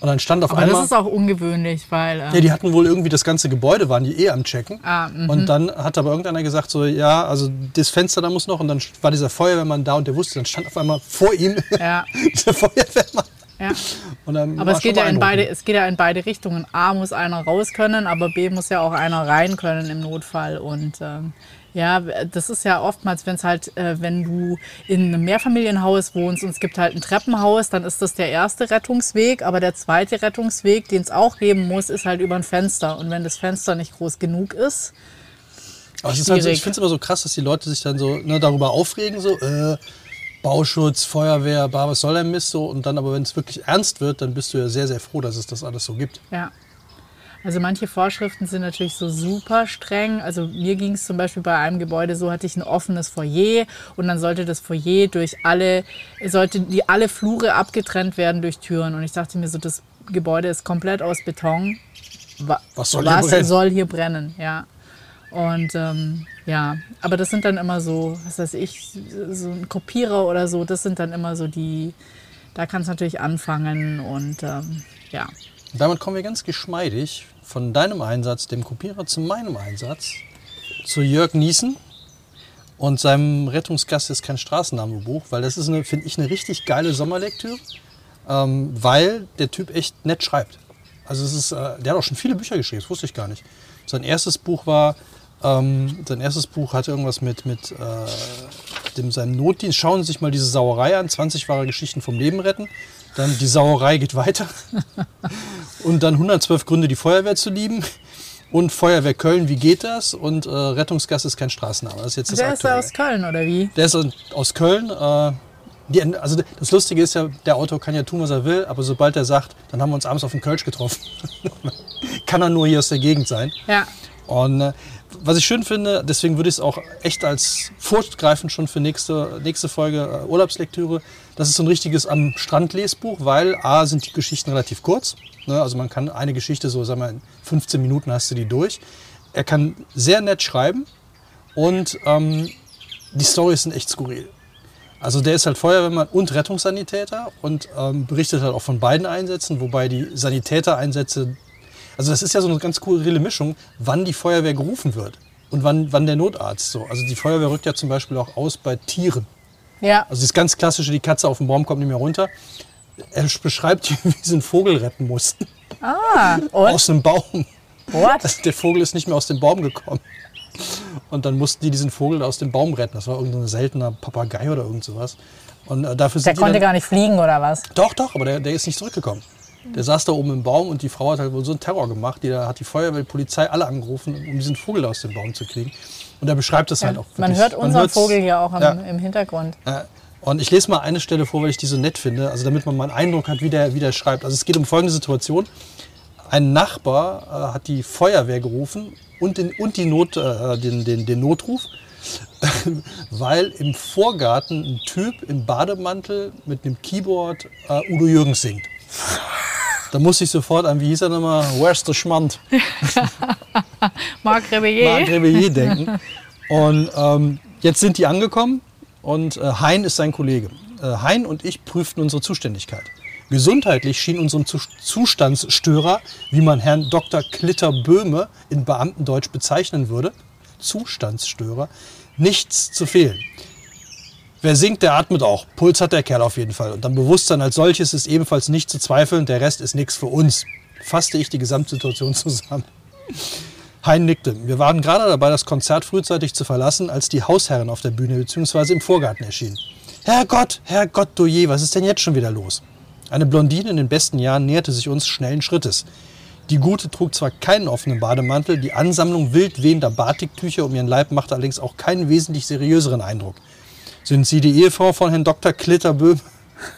Und dann stand auf aber einmal. das ist auch ungewöhnlich, weil äh, Ja, die hatten wohl irgendwie das ganze Gebäude, waren die eh am Checken. Ah, mhm. und dann hat aber irgendeiner gesagt, so, ja, also das Fenster da muss noch. Und dann war dieser Feuerwehrmann da und der wusste, dann stand auf einmal vor ihm <laughs> ja, dieser Feuerwehrmann. ja. Aber es geht, ja in beide, es geht ja in beide Richtungen. A muss einer raus können, aber B muss ja auch einer rein können im Notfall. Und ähm, ja, das ist ja oftmals, wenn es halt, äh, wenn du in einem Mehrfamilienhaus wohnst und es gibt halt ein Treppenhaus, dann ist das der erste Rettungsweg. Aber der zweite Rettungsweg, den es auch geben muss, ist halt über ein Fenster. Und wenn das Fenster nicht groß genug ist, Aber ist halt so, ich finde es immer so krass, dass die Leute sich dann so ne, darüber aufregen, so, äh, Bauschutz, Feuerwehr, bah, was soll der Mist so. Und dann aber, wenn es wirklich ernst wird, dann bist du ja sehr, sehr froh, dass es das alles so gibt. Ja. Also manche Vorschriften sind natürlich so super streng. Also mir ging es zum Beispiel bei einem Gebäude so, hatte ich ein offenes Foyer und dann sollte das Foyer durch alle, sollte die alle Flure abgetrennt werden durch Türen. Und ich dachte mir so, das Gebäude ist komplett aus Beton. Wa- Was soll hier was brennen? soll hier brennen? Ja. Und ähm, ja, aber das sind dann immer so, was weiß ich, so ein Kopierer oder so, das sind dann immer so die, da kann es natürlich anfangen und ähm, ja. Damit kommen wir ganz geschmeidig von deinem Einsatz, dem Kopierer, zu meinem Einsatz, zu Jörg Niesen und seinem Rettungsgast ist kein Straßennamenbuch, weil das ist, finde ich, eine richtig geile Sommerlektüre, ähm, weil der Typ echt nett schreibt. Also es ist, äh, der hat auch schon viele Bücher geschrieben, das wusste ich gar nicht. Sein erstes Buch war, ähm, sein erstes Buch hatte irgendwas mit, mit äh, dem, seinem Notdienst. Schauen Sie sich mal diese Sauerei an, 20 wahre Geschichten vom Leben retten. Dann die Sauerei geht weiter. <laughs> Und dann 112 Gründe, die Feuerwehr zu lieben. Und Feuerwehr Köln, wie geht das? Und äh, Rettungsgasse ist kein Straßenname. Das ist jetzt das Der ist Aktuelle. aus Köln, oder wie? Der ist aus Köln. Äh, die, also das Lustige ist ja, der Autor kann ja tun, was er will, aber sobald er sagt, dann haben wir uns abends auf dem Kölsch getroffen, <laughs> kann er nur hier aus der Gegend sein. Ja. Und äh, was ich schön finde, deswegen würde ich es auch echt als furchtgreifend schon für nächste, nächste Folge äh, Urlaubslektüre, das ist so ein richtiges am Strand Lesbuch, weil A sind die Geschichten relativ kurz. Ne? Also man kann eine Geschichte so, sagen wir, in 15 Minuten hast du die durch. Er kann sehr nett schreiben und ähm, die Storys sind echt skurril. Also der ist halt Feuerwehrmann und Rettungssanitäter und ähm, berichtet halt auch von beiden Einsätzen, wobei die Sanitätereinsätze, also das ist ja so eine ganz skurrile Mischung, wann die Feuerwehr gerufen wird und wann, wann der Notarzt so. Also die Feuerwehr rückt ja zum Beispiel auch aus bei Tieren. Ja. Also das ganz klassische, die Katze auf dem Baum kommt nicht mehr runter. Er beschreibt, <laughs> wie sie einen Vogel retten mussten. Ah, und? Aus einem Baum. What? Also <laughs> der Vogel ist nicht mehr aus dem Baum gekommen. Und dann mussten die diesen Vogel aus dem Baum retten. Das war irgendein seltener Papagei oder irgend sowas. Und äh, dafür Der sind die konnte dann, gar nicht fliegen, oder was? Doch, doch, aber der, der ist nicht zurückgekommen. Der saß da oben im Baum und die Frau hat halt wohl so einen Terror gemacht. Die da hat die Feuerwehr, die Polizei alle angerufen, um diesen Vogel aus dem Baum zu kriegen. Und er beschreibt das halt auch. Man wirklich. hört unseren hört's- Vogel hier auch im, Ja. im Hintergrund. äh, Und ich lese mal eine Stelle vor, weil ich die so nett finde, also damit man mal einen Eindruck hat, wie der, wie der schreibt. Also es geht um folgende Situation. Ein Nachbar äh, hat die Feuerwehr gerufen und, den, und die Not, äh, den, den, den Notruf, <laughs> weil im Vorgarten ein Typ im Bademantel mit einem Keyboard äh, Udo Jürgens singt. Da muss ich sofort an, wie hieß er nochmal, Where's the Schmand? <laughs> Marc Rebillet. Marc Rebillet denken. Und ähm, jetzt sind die angekommen und äh, Hein ist sein Kollege. Äh, hein und ich prüften unsere Zuständigkeit. Gesundheitlich schien unserem Zus- Zustandsstörer, wie man Herrn Dr. Klitter Böhme in Beamtendeutsch bezeichnen würde, Zustandsstörer, nichts zu fehlen. Wer singt, der atmet auch. Puls hat der Kerl auf jeden Fall. Und am Bewusstsein als solches ist ebenfalls nicht zu zweifeln, der Rest ist nichts für uns. Fasste ich die Gesamtsituation <laughs> zusammen. Hein nickte. Wir waren gerade dabei, das Konzert frühzeitig zu verlassen, als die Hausherrin auf der Bühne bzw. im Vorgarten erschien. Herrgott, Herrgott, du je, was ist denn jetzt schon wieder los? Eine Blondine in den besten Jahren näherte sich uns schnellen Schrittes. Die Gute trug zwar keinen offenen Bademantel, die Ansammlung wild wehender Batiktücher um ihren Leib machte allerdings auch keinen wesentlich seriöseren Eindruck. Sind Sie die Ehefrau von Herrn Dr. Klitterböhm?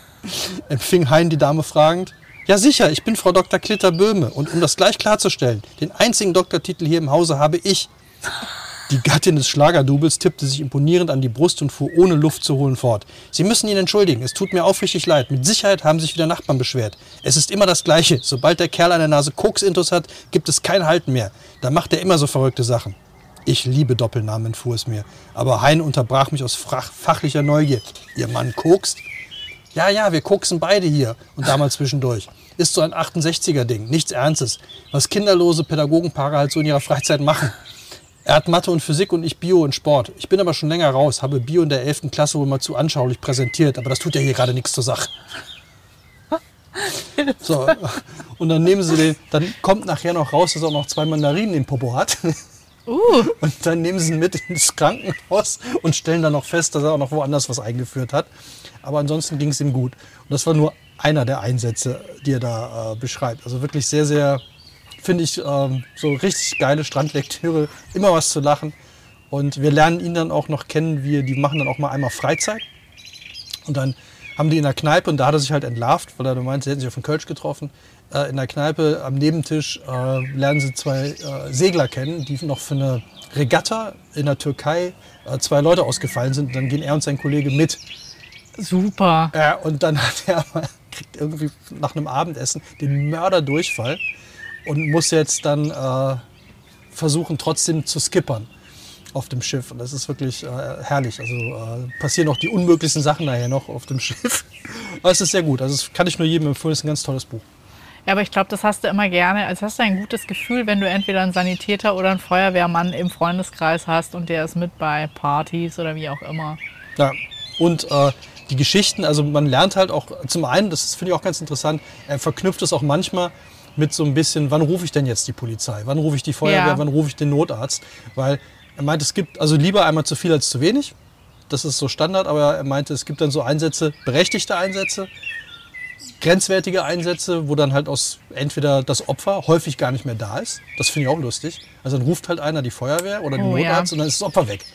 <laughs> empfing Hein die Dame fragend. Ja sicher, ich bin Frau Dr. Klitterböhme und um das gleich klarzustellen, den einzigen Doktortitel hier im Hause habe ich. Die Gattin des Schlagerdubels tippte sich imponierend an die Brust und fuhr ohne Luft zu holen fort. Sie müssen ihn entschuldigen, es tut mir aufrichtig leid. Mit Sicherheit haben sich wieder Nachbarn beschwert. Es ist immer das Gleiche. Sobald der Kerl an der Nase Koks-Intus hat, gibt es kein Halten mehr. Da macht er immer so verrückte Sachen. Ich liebe Doppelnamen, entfuhr es mir. Aber Hein unterbrach mich aus fachlicher Neugier. Ihr Mann kokst? Ja, ja, wir koksen beide hier und da mal zwischendurch. Ist so ein 68er-Ding, nichts Ernstes. Was kinderlose Pädagogenpaare halt so in ihrer Freizeit machen. Er hat Mathe und Physik und ich Bio und Sport. Ich bin aber schon länger raus, habe Bio in der 11. Klasse wohl mal zu anschaulich präsentiert, aber das tut ja hier gerade nichts zur Sache. So, und dann nehmen sie den, dann kommt nachher noch raus, dass er auch noch zwei Mandarinen im Popo hat. Uh, Und dann nehmen sie ihn mit ins Krankenhaus und stellen dann noch fest, dass er auch noch woanders was eingeführt hat. Aber ansonsten ging es ihm gut. Und das war nur einer der Einsätze, die er da äh, beschreibt. Also wirklich sehr, sehr, finde ich, ähm, so richtig geile Strandlektüre. Immer was zu lachen. Und wir lernen ihn dann auch noch kennen. Wir, die machen dann auch mal einmal Freizeit. Und dann haben die in der Kneipe, und da hat er sich halt entlarvt, weil er meinte, sie hätten sich auf den Kölsch getroffen. Äh, in der Kneipe am Nebentisch äh, lernen sie zwei äh, Segler kennen, die noch für eine Regatta in der Türkei äh, zwei Leute ausgefallen sind. Und dann gehen er und sein Kollege mit. super. Ja, und dann <laughs> hat er kriegt irgendwie nach einem Abendessen den Mörderdurchfall und muss jetzt dann äh, versuchen trotzdem zu skippern auf dem Schiff. Und das ist wirklich äh, herrlich. Also äh, passieren auch die unmöglichsten Sachen nachher noch auf dem <laughs> Schiff. Aber es ist sehr gut. Also das kann ich nur jedem empfehlen. Es ist ein ganz tolles Buch. Ja, aber ich glaube, das hast du immer gerne. Also hast du ein gutes Gefühl, wenn du entweder einen Sanitäter oder einen Feuerwehrmann im Freundeskreis hast und der ist mit bei Partys oder wie auch immer. Ja, und äh, die Geschichten, also man lernt halt auch zum einen, das finde ich auch ganz interessant, er verknüpft es auch manchmal mit so ein bisschen, wann rufe ich denn jetzt die Polizei? Wann rufe ich die Feuerwehr? Ja. Wann rufe ich den Notarzt? Weil er meint, es gibt also lieber einmal zu viel als zu wenig. Das ist so Standard, aber er meinte, es gibt dann so Einsätze, berechtigte Einsätze, grenzwertige Einsätze, wo dann halt aus entweder das Opfer häufig gar nicht mehr da ist. Das finde ich auch lustig. Also dann ruft halt einer die Feuerwehr oder den Oh, ja. Notarzt und dann ist das Opfer weg.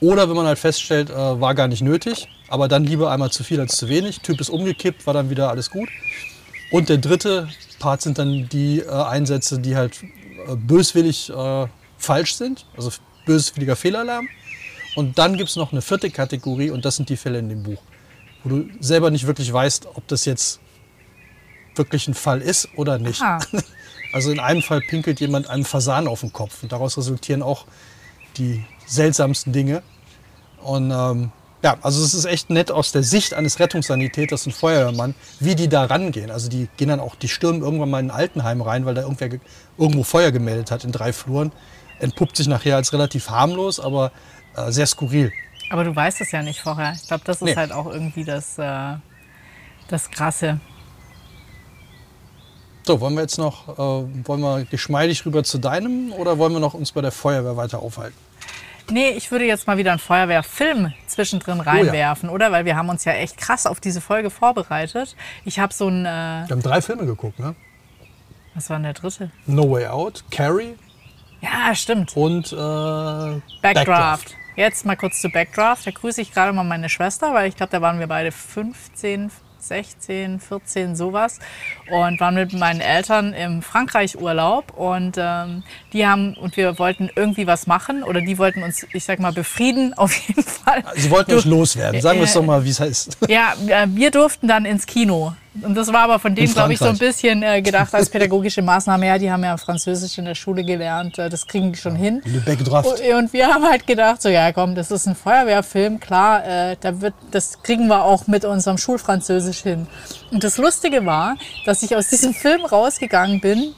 Oder wenn man halt feststellt, äh, war gar nicht nötig, aber dann lieber einmal zu viel als zu wenig. Typ ist umgekippt, war dann wieder alles gut. Und der dritte Part sind dann die äh, Einsätze, die halt äh, böswillig äh, falsch sind, also böswilliger Fehlalarm. Und dann gibt es noch eine vierte Kategorie und das sind die Fälle in dem Buch, wo du selber nicht wirklich weißt, ob das jetzt wirklich ein Fall ist oder nicht. Ah. <laughs> Also in einem Fall pinkelt jemand einem Fasan auf den Kopf und daraus resultieren auch die seltsamsten Dinge. Und ähm, ja, also es ist echt nett aus der Sicht eines Rettungssanitäters und Feuerwehrmann, wie die da rangehen. Also die gehen dann auch, die stürmen irgendwann mal in ein Altenheim rein, weil da irgendwer ge- irgendwo Feuer gemeldet hat in drei Fluren. Entpuppt sich nachher als relativ harmlos, aber äh, sehr skurril. Aber du weißt es ja nicht vorher. Ich glaube, das ist Nee. halt auch irgendwie das, äh, das Krasse. So, wollen wir jetzt noch, äh, wollen wir geschmeidig rüber zu deinem oder wollen wir noch uns bei der Feuerwehr weiter aufhalten? Nee, ich würde jetzt mal wieder einen Feuerwehrfilm zwischendrin reinwerfen, oder? Weil wir haben uns ja echt krass auf diese Folge vorbereitet. Ich habe so ein, äh, Wir haben drei Filme geguckt, ne? was war denn der dritte? No Way Out, Carrie Ja, stimmt. und äh, Backdraft. Jetzt mal kurz zu Backdraft. Da grüße ich gerade mal meine Schwester, weil ich glaube, da waren wir beide 15, 16, 14, sowas. Und waren mit meinen Eltern im Frankreich-Urlaub. Und ähm, die haben, und wir wollten irgendwie was machen. Oder die wollten uns, ich sag mal, befrieden, <laughs> auf jeden Fall. Sie wollten Du- euch loswerden. Sagen wir es Äh, doch mal, wie es heißt. Ja, äh, wir durften dann ins Kino. Und das war aber von denen, glaube ich, so ein bisschen äh, gedacht als <laughs> pädagogische Maßnahme. Ja, die haben ja Französisch in der Schule gelernt. Äh, das kriegen die schon hin. Le Backdraft. Und, und wir haben halt gedacht, so ja komm, das ist ein Feuerwehrfilm, klar, äh, da wird, das kriegen wir auch mit unserem Schulfranzösisch hin. Und das Lustige war, dass ich aus diesem Film rausgegangen bin.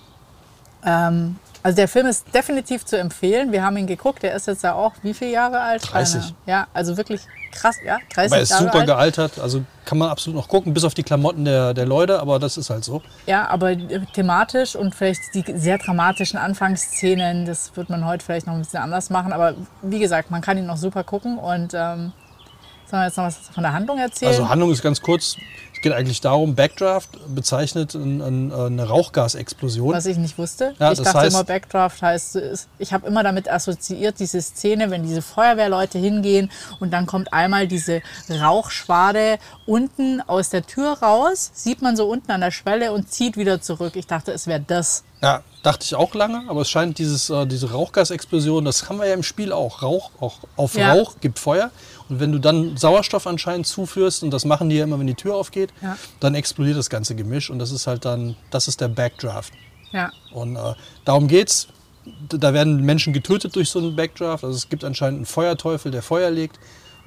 Ähm, also der Film ist definitiv zu empfehlen. Wir haben ihn geguckt. Der ist jetzt ja auch wie viele Jahre alt? 30. Keine- Ja, also wirklich krass. Ja, 30 Aber er ist Jahre super alt. gealtert, also kann man absolut noch gucken, bis auf die Klamotten der, der Leute, aber das ist halt so. Ja, aber thematisch und vielleicht die sehr dramatischen Anfangsszenen, das wird man heute vielleicht noch ein bisschen anders machen. Aber wie gesagt, man kann ihn noch super gucken. Und ähm, sollen wir jetzt noch was von der Handlung erzählen? Also Handlung ist ganz kurz. Es geht eigentlich darum, Backdraft bezeichnet ein, ein, eine Rauchgasexplosion. was ich nicht wusste. Ja, ich dachte heißt- immer, Backdraft heißt, ich habe immer damit assoziiert, diese Szene, wenn diese Feuerwehrleute hingehen und dann kommt einmal diese Rauchschwade unten aus der Tür raus, sieht man so unten an der Schwelle und zieht wieder zurück. Ich dachte, es wäre das. Ja, dachte ich auch lange, aber es scheint dieses, äh, diese Rauchgasexplosion, das haben wir ja im Spiel auch. Rauch, auch auf Ja. Rauch gibt Feuer. Und wenn du dann Sauerstoff anscheinend zuführst, und das machen die ja immer, wenn die Tür aufgeht, Ja. dann explodiert das ganze Gemisch. Und das ist halt dann, das ist der Backdraft. Ja. Und äh, darum geht's. Da werden Menschen getötet durch so einen Backdraft. Also es gibt anscheinend einen Feuerteufel, der Feuer legt.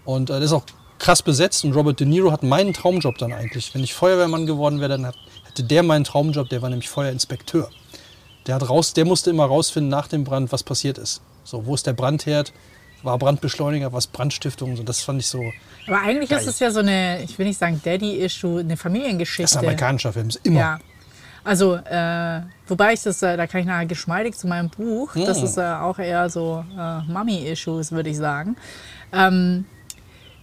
Und äh, der ist auch krass besetzt. Und Robert De Niro hat meinen Traumjob dann eigentlich. Wenn ich Feuerwehrmann geworden wäre, dann hätte der meinen Traumjob. Der war nämlich Feuerinspekteur. Der, hat raus, der musste immer rausfinden nach dem Brand, was passiert ist. So, wo ist der Brandherd? War Brandbeschleuniger, was Brandstiftung? So, das fand ich so. Aber eigentlich Geil. ist es ja so eine, ich will nicht sagen Daddy-Issue, eine Familiengeschichte. Das ist ein amerikanischer Film. Ist immer. Ja. Also, äh, wobei ich das, äh, da kann ich nachher geschmeidig zu meinem Buch, das Hm. ist äh, auch eher so äh, Mummy-Issues, würde ich sagen. Ähm,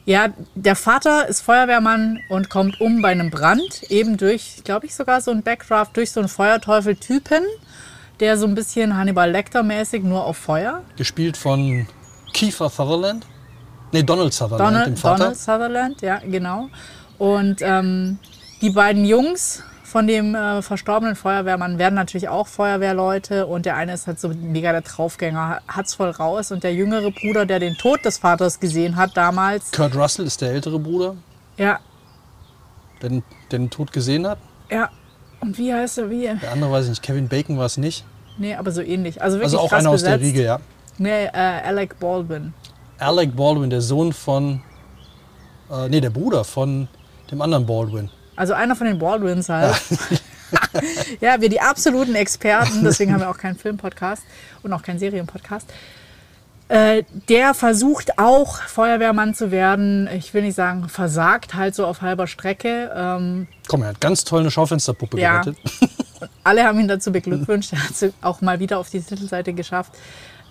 ja, der Vater ist Feuerwehrmann und kommt um bei einem Brand, eben durch, glaube ich, sogar so ein Backdraft, durch so einen Feuerteufel-Typen, der so ein bisschen Hannibal Lecter-mäßig nur auf Feuer. Gespielt von Kiefer Sutherland. Nee, Donald Sutherland, dem Donald, Vater. Donald Sutherland, ja, genau. Und ähm, die beiden Jungs von dem äh, verstorbenen Feuerwehrmann werden natürlich auch Feuerwehrleute und der eine ist halt so mega der Draufgänger, hat's voll raus und der jüngere Bruder, der den Tod des Vaters gesehen hat damals, Kurt Russell ist der ältere Bruder, ja, der den, der den Tod gesehen hat. ja, und wie heißt er, wie? Der andere weiß ich nicht, Kevin Bacon war es nicht. Nee, aber so ähnlich. Also wirklich Also auch krass einer aus der besetzt. Riege, ja. Nee, äh, Alec Baldwin. Alec Baldwin, der Sohn von, äh, nee, der Bruder von dem anderen Baldwin. Also einer von den Baldwins halt. <laughs> Ja, wir die absoluten Experten, deswegen haben wir auch keinen Filmpodcast und auch keinen Serienpodcast. Äh, der versucht auch Feuerwehrmann zu werden. Ich will nicht sagen, versagt halt so auf halber Strecke. Ähm, Komm, er hat ganz toll eine Schaufensterpuppe Ja. gerettet. alle haben ihn dazu beglückwünscht. Er hat es auch mal wieder auf die Titelseite geschafft.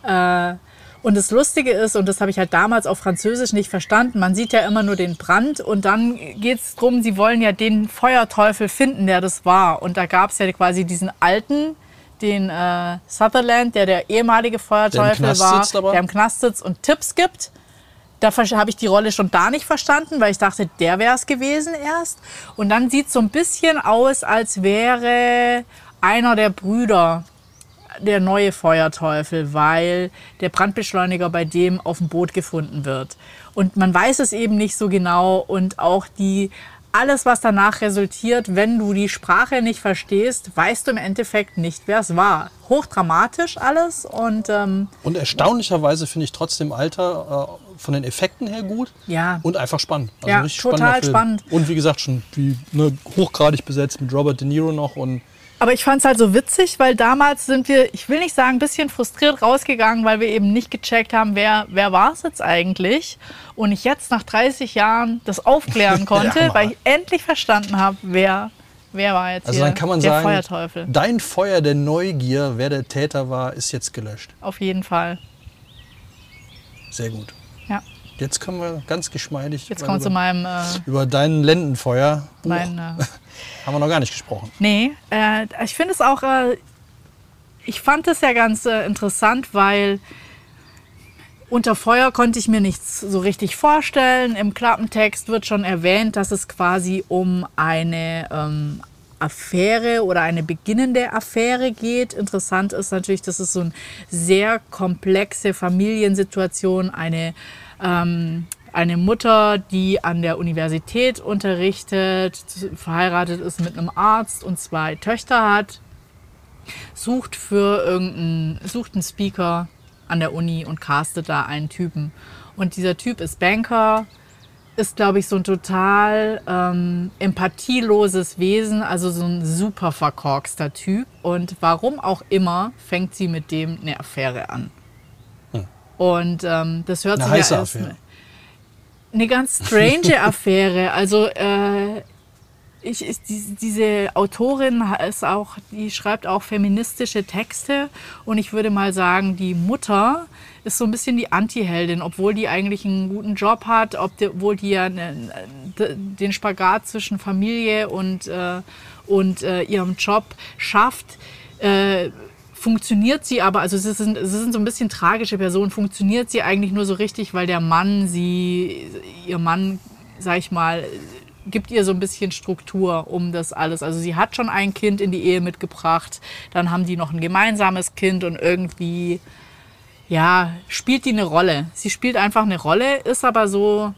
Äh, und das Lustige ist, und das habe ich halt damals auf Französisch nicht verstanden, man sieht ja immer nur den Brand und dann geht es darum, sie wollen ja den Feuerteufel finden, der das war. Und da gab es ja quasi diesen alten, den äh, Sutherland, der der ehemalige Feuerteufel Knast war, der im Knast sitzt und Tipps gibt. Da habe ich die Rolle schon da nicht verstanden, weil ich dachte, der wäre es gewesen erst. Und dann sieht so ein bisschen aus, als wäre einer der Brüder der neue Feuerteufel, weil der Brandbeschleuniger bei dem auf dem Boot gefunden wird. Und man weiß es eben nicht so genau und auch die alles, was danach resultiert, wenn du die Sprache nicht verstehst, weißt du im Endeffekt nicht, wer es war. Hochdramatisch alles und ähm, Und erstaunlicherweise finde ich trotzdem Alter äh, von den Effekten her gut ja, und einfach spannend. Also Ja, total spannend. Und wie gesagt, schon wie, ne, hochgradig besetzt mit Robert De Niro noch und Aber ich fand es halt so witzig, weil damals sind wir, ich will nicht sagen, ein bisschen frustriert rausgegangen, weil wir eben nicht gecheckt haben, wer, wer war es jetzt eigentlich. Und ich jetzt nach 30 Jahren das aufklären <laughs> konnte, Ja, weil ich endlich verstanden habe, wer, wer war jetzt also hier dann kann man der sagen, Feuerteufel. dein Feuer der Neugier, wer der Täter war, ist jetzt gelöscht. Auf jeden Fall. Sehr gut. Jetzt können wir ganz geschmeidig Jetzt mal kommt zu über, meinem, äh, über dein Lendenfeuer. Mein äh, <laughs> Haben wir noch gar nicht gesprochen. Nee, äh, ich finde es auch, äh, ich fand es ja ganz äh, interessant, weil unter Feuer konnte ich mir nichts so richtig vorstellen. Im Klappentext wird schon erwähnt, dass es quasi um eine ähm, Affäre oder eine beginnende Affäre geht. Interessant ist natürlich, dass es so eine sehr komplexe Familiensituation, eine ähm, eine Mutter, die an der Universität unterrichtet, verheiratet ist mit einem Arzt und zwei Töchter hat, sucht für irgendeinen, sucht einen Speaker an der Uni und castet da einen Typen. Und dieser Typ ist Banker, ist, glaube ich, so ein total ähm, empathieloses Wesen, also so ein super verkorkster Typ. Und warum auch immer, fängt sie mit dem eine Affäre an. Und ähm, das hört Eine sich ja erst Affäre. eine ganz strange <laughs> Affäre. Also äh, ich, ich, die, diese Autorin ist auch, die schreibt auch feministische Texte und ich würde mal sagen, die Mutter ist so ein bisschen die Anti-Heldin, obwohl die eigentlich einen guten Job hat, obwohl die ja ne, d- den Spagat zwischen Familie und, äh, und äh, ihrem Job schafft. Äh, funktioniert sie aber, also sie sind, sie sind so ein bisschen tragische Personen, funktioniert sie eigentlich nur so richtig, weil der Mann sie, ihr Mann, sag ich mal, gibt ihr so ein bisschen Struktur um das alles. Also sie hat schon ein Kind in die Ehe mitgebracht, dann haben die noch ein gemeinsames Kind und irgendwie, ja, spielt die eine Rolle. Sie spielt einfach eine Rolle, ist aber so,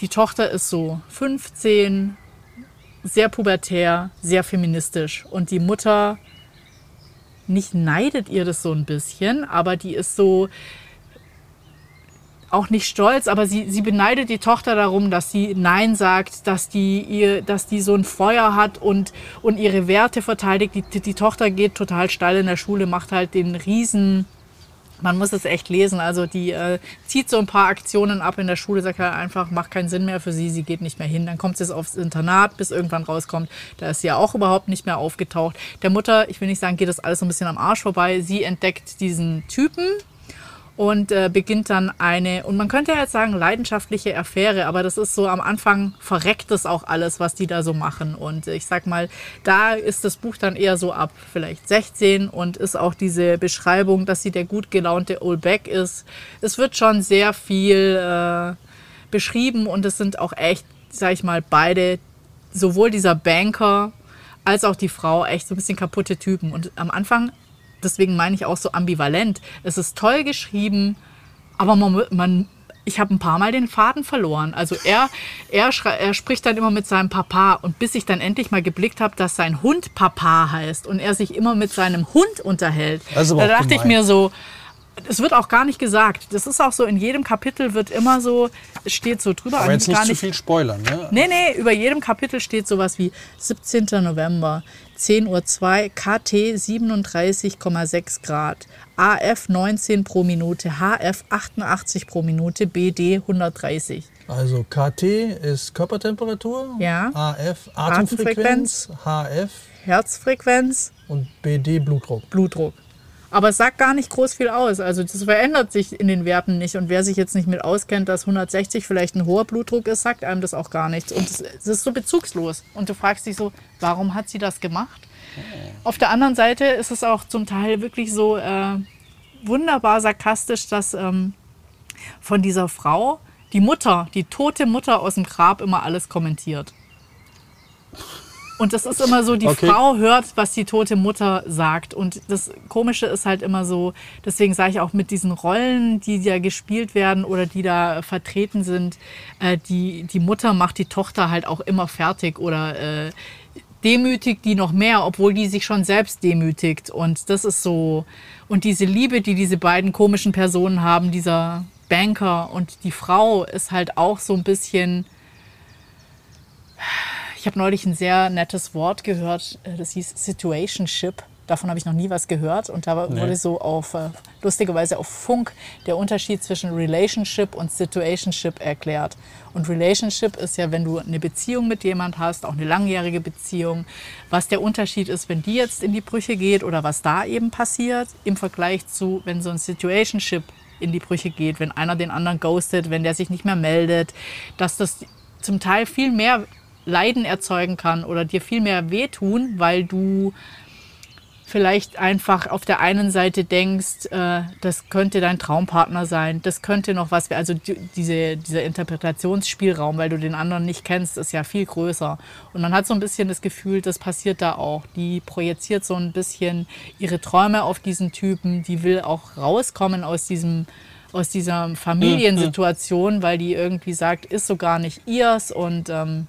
die Tochter ist so 15, sehr pubertär, sehr feministisch und die Mutter nicht neidet ihr das so ein bisschen, aber die ist so auch nicht stolz, aber sie, sie beneidet die Tochter darum, dass sie Nein sagt, dass die, ihr, dass die so ein Feuer hat und, und ihre Werte verteidigt. Die, die, die Tochter geht total steil in der Schule, macht halt den Riesen. Man muss es echt lesen. Also die äh, zieht so ein paar Aktionen ab in der Schule, sagt halt einfach, macht keinen Sinn mehr für sie, sie geht nicht mehr hin. Dann kommt sie jetzt aufs Internat, bis irgendwann rauskommt. Da ist sie ja auch überhaupt nicht mehr aufgetaucht. Der Mutter, ich will nicht sagen, geht das alles so ein bisschen am Arsch vorbei. Sie entdeckt diesen Typen und äh, beginnt dann eine, und man könnte ja jetzt sagen, leidenschaftliche Affäre, aber das ist so am Anfang verreckt das auch alles, was die da so machen. Und ich sag mal, da ist das Buch dann eher so ab vielleicht 16 und ist auch diese Beschreibung, dass sie der gut gelaunte Olbeck ist. Es wird schon sehr viel äh, beschrieben und es sind auch echt, sag ich mal, beide, sowohl dieser Banker als auch die Frau, echt so ein bisschen kaputte Typen. Und am Anfang deswegen meine ich auch so ambivalent. Es ist toll geschrieben, aber man, man ich habe ein paar Mal den Faden verloren. Also er, er, er spricht dann immer mit seinem Papa und bis ich dann endlich mal geblickt habe, dass sein Hund Papa heißt und er sich immer mit seinem Hund unterhält, da dachte ich gemein. mir so, es wird auch gar nicht gesagt. Das ist auch so, in jedem Kapitel wird immer so, es steht so drüber, Aber jetzt nicht gar zu nicht. viel spoilern. Ne? Nee, nee, über jedem Kapitel steht sowas wie 17. November, 10.02 Uhr, KT 37,6 Grad, AF 19 pro Minute, HF 88 pro Minute, BD 130. Also KT ist Körpertemperatur, Ja. AF Atemfrequenz, HF Herzfrequenz, und BD Blutdruck. Blutdruck. Aber es sagt gar nicht groß viel aus. Also das verändert sich in den Werten nicht. Und wer sich jetzt nicht mit auskennt, dass 160 vielleicht ein hoher Blutdruck ist, sagt einem das auch gar nichts. Und es ist so bezugslos. Und du fragst dich so, warum hat sie das gemacht? Auf der anderen Seite ist es auch zum Teil wirklich so äh, wunderbar sarkastisch, dass ähm, von dieser Frau die Mutter, die tote Mutter aus dem Grab immer alles kommentiert. Und das ist immer so, die Okay. Frau hört, was die tote Mutter sagt. Und das Komische ist halt immer so, deswegen sage ich auch mit diesen Rollen, die da gespielt werden oder die da vertreten sind, äh, die, die Mutter macht die Tochter halt auch immer fertig oder äh, demütigt die noch mehr, obwohl die sich schon selbst demütigt. Und das ist so, und diese Liebe, die diese beiden komischen Personen haben, dieser Banker und die Frau ist halt auch so ein bisschen, ich habe neulich ein sehr nettes Wort gehört, äh, das hieß Situationship. Davon habe ich noch nie was gehört. Und da Nee. wurde so auf, äh, lustigerweise auf Funk, der Unterschied zwischen Relationship und Situationship erklärt. Und Relationship ist ja, wenn du eine Beziehung mit jemand hast, auch eine langjährige Beziehung, was der Unterschied ist, wenn die jetzt in die Brüche geht oder was da eben passiert, im Vergleich zu, wenn so ein Situationship in die Brüche geht, wenn einer den anderen ghostet, wenn der sich nicht mehr meldet, dass das zum Teil viel mehr Leiden erzeugen kann oder dir viel mehr wehtun, weil du vielleicht einfach auf der einen Seite denkst, äh, das könnte dein Traumpartner sein, das könnte noch was, also die- diese, dieser Interpretationsspielraum, weil du den anderen nicht kennst, ist ja viel größer. Und man hat so ein bisschen das Gefühl, das passiert da auch. Die projiziert so ein bisschen ihre Träume auf diesen Typen, die will auch rauskommen aus diesem aus dieser Familiensituation, weil die irgendwie sagt, ist so gar nicht ihrs und ähm,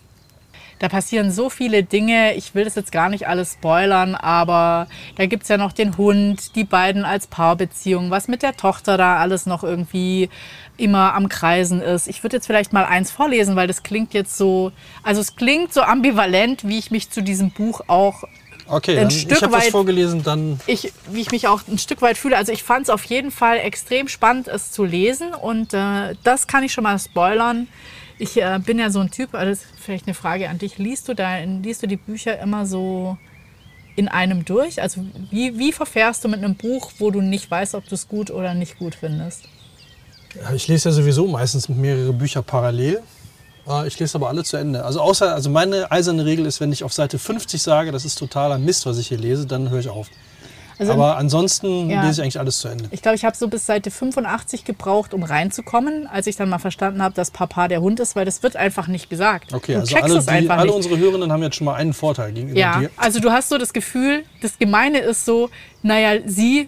da passieren so viele Dinge. Ich will das jetzt gar nicht alles spoilern, aber da gibt es ja noch den Hund, die beiden als Paarbeziehung, was mit der Tochter da alles noch irgendwie immer am Kreisen ist. Ich würde jetzt vielleicht mal eins vorlesen, weil das klingt jetzt so, also es klingt so ambivalent, wie ich mich zu diesem Buch auch Okay, Ein Stück ich habe das weit- vorgelesen, dann ich, wie ich mich auch ein Stück weit fühle. Also ich fand es auf jeden Fall extrem spannend, es zu lesen. Und äh, das kann ich schon mal spoilern. Ich äh, bin ja so ein Typ, also das ist vielleicht eine Frage an dich. Liest du, da, liest du die Bücher immer so in einem durch? Also wie, wie verfährst du mit einem Buch, wo du nicht weißt, ob du es gut oder nicht gut findest? Ja, Ich lese ja sowieso meistens mehrere Bücher parallel. Äh, Ich lese aber alle zu Ende. Also außer, also meine eiserne Regel ist, wenn ich auf Seite 50 sage, das ist totaler Mist, was ich hier lese, dann höre ich auf. Also aber ansonsten Ja. lese ich eigentlich alles zu Ende. ich glaube, ich habe so bis Seite 85 gebraucht, um reinzukommen, als ich dann mal verstanden habe, dass Papa der Hund ist, weil das wird einfach nicht gesagt. Okay, du also alle, es die, alle unsere Hörenden haben jetzt schon mal einen Vorteil gegenüber Ja, dir. also du hast so das Gefühl, das Gemeine ist so, naja, sie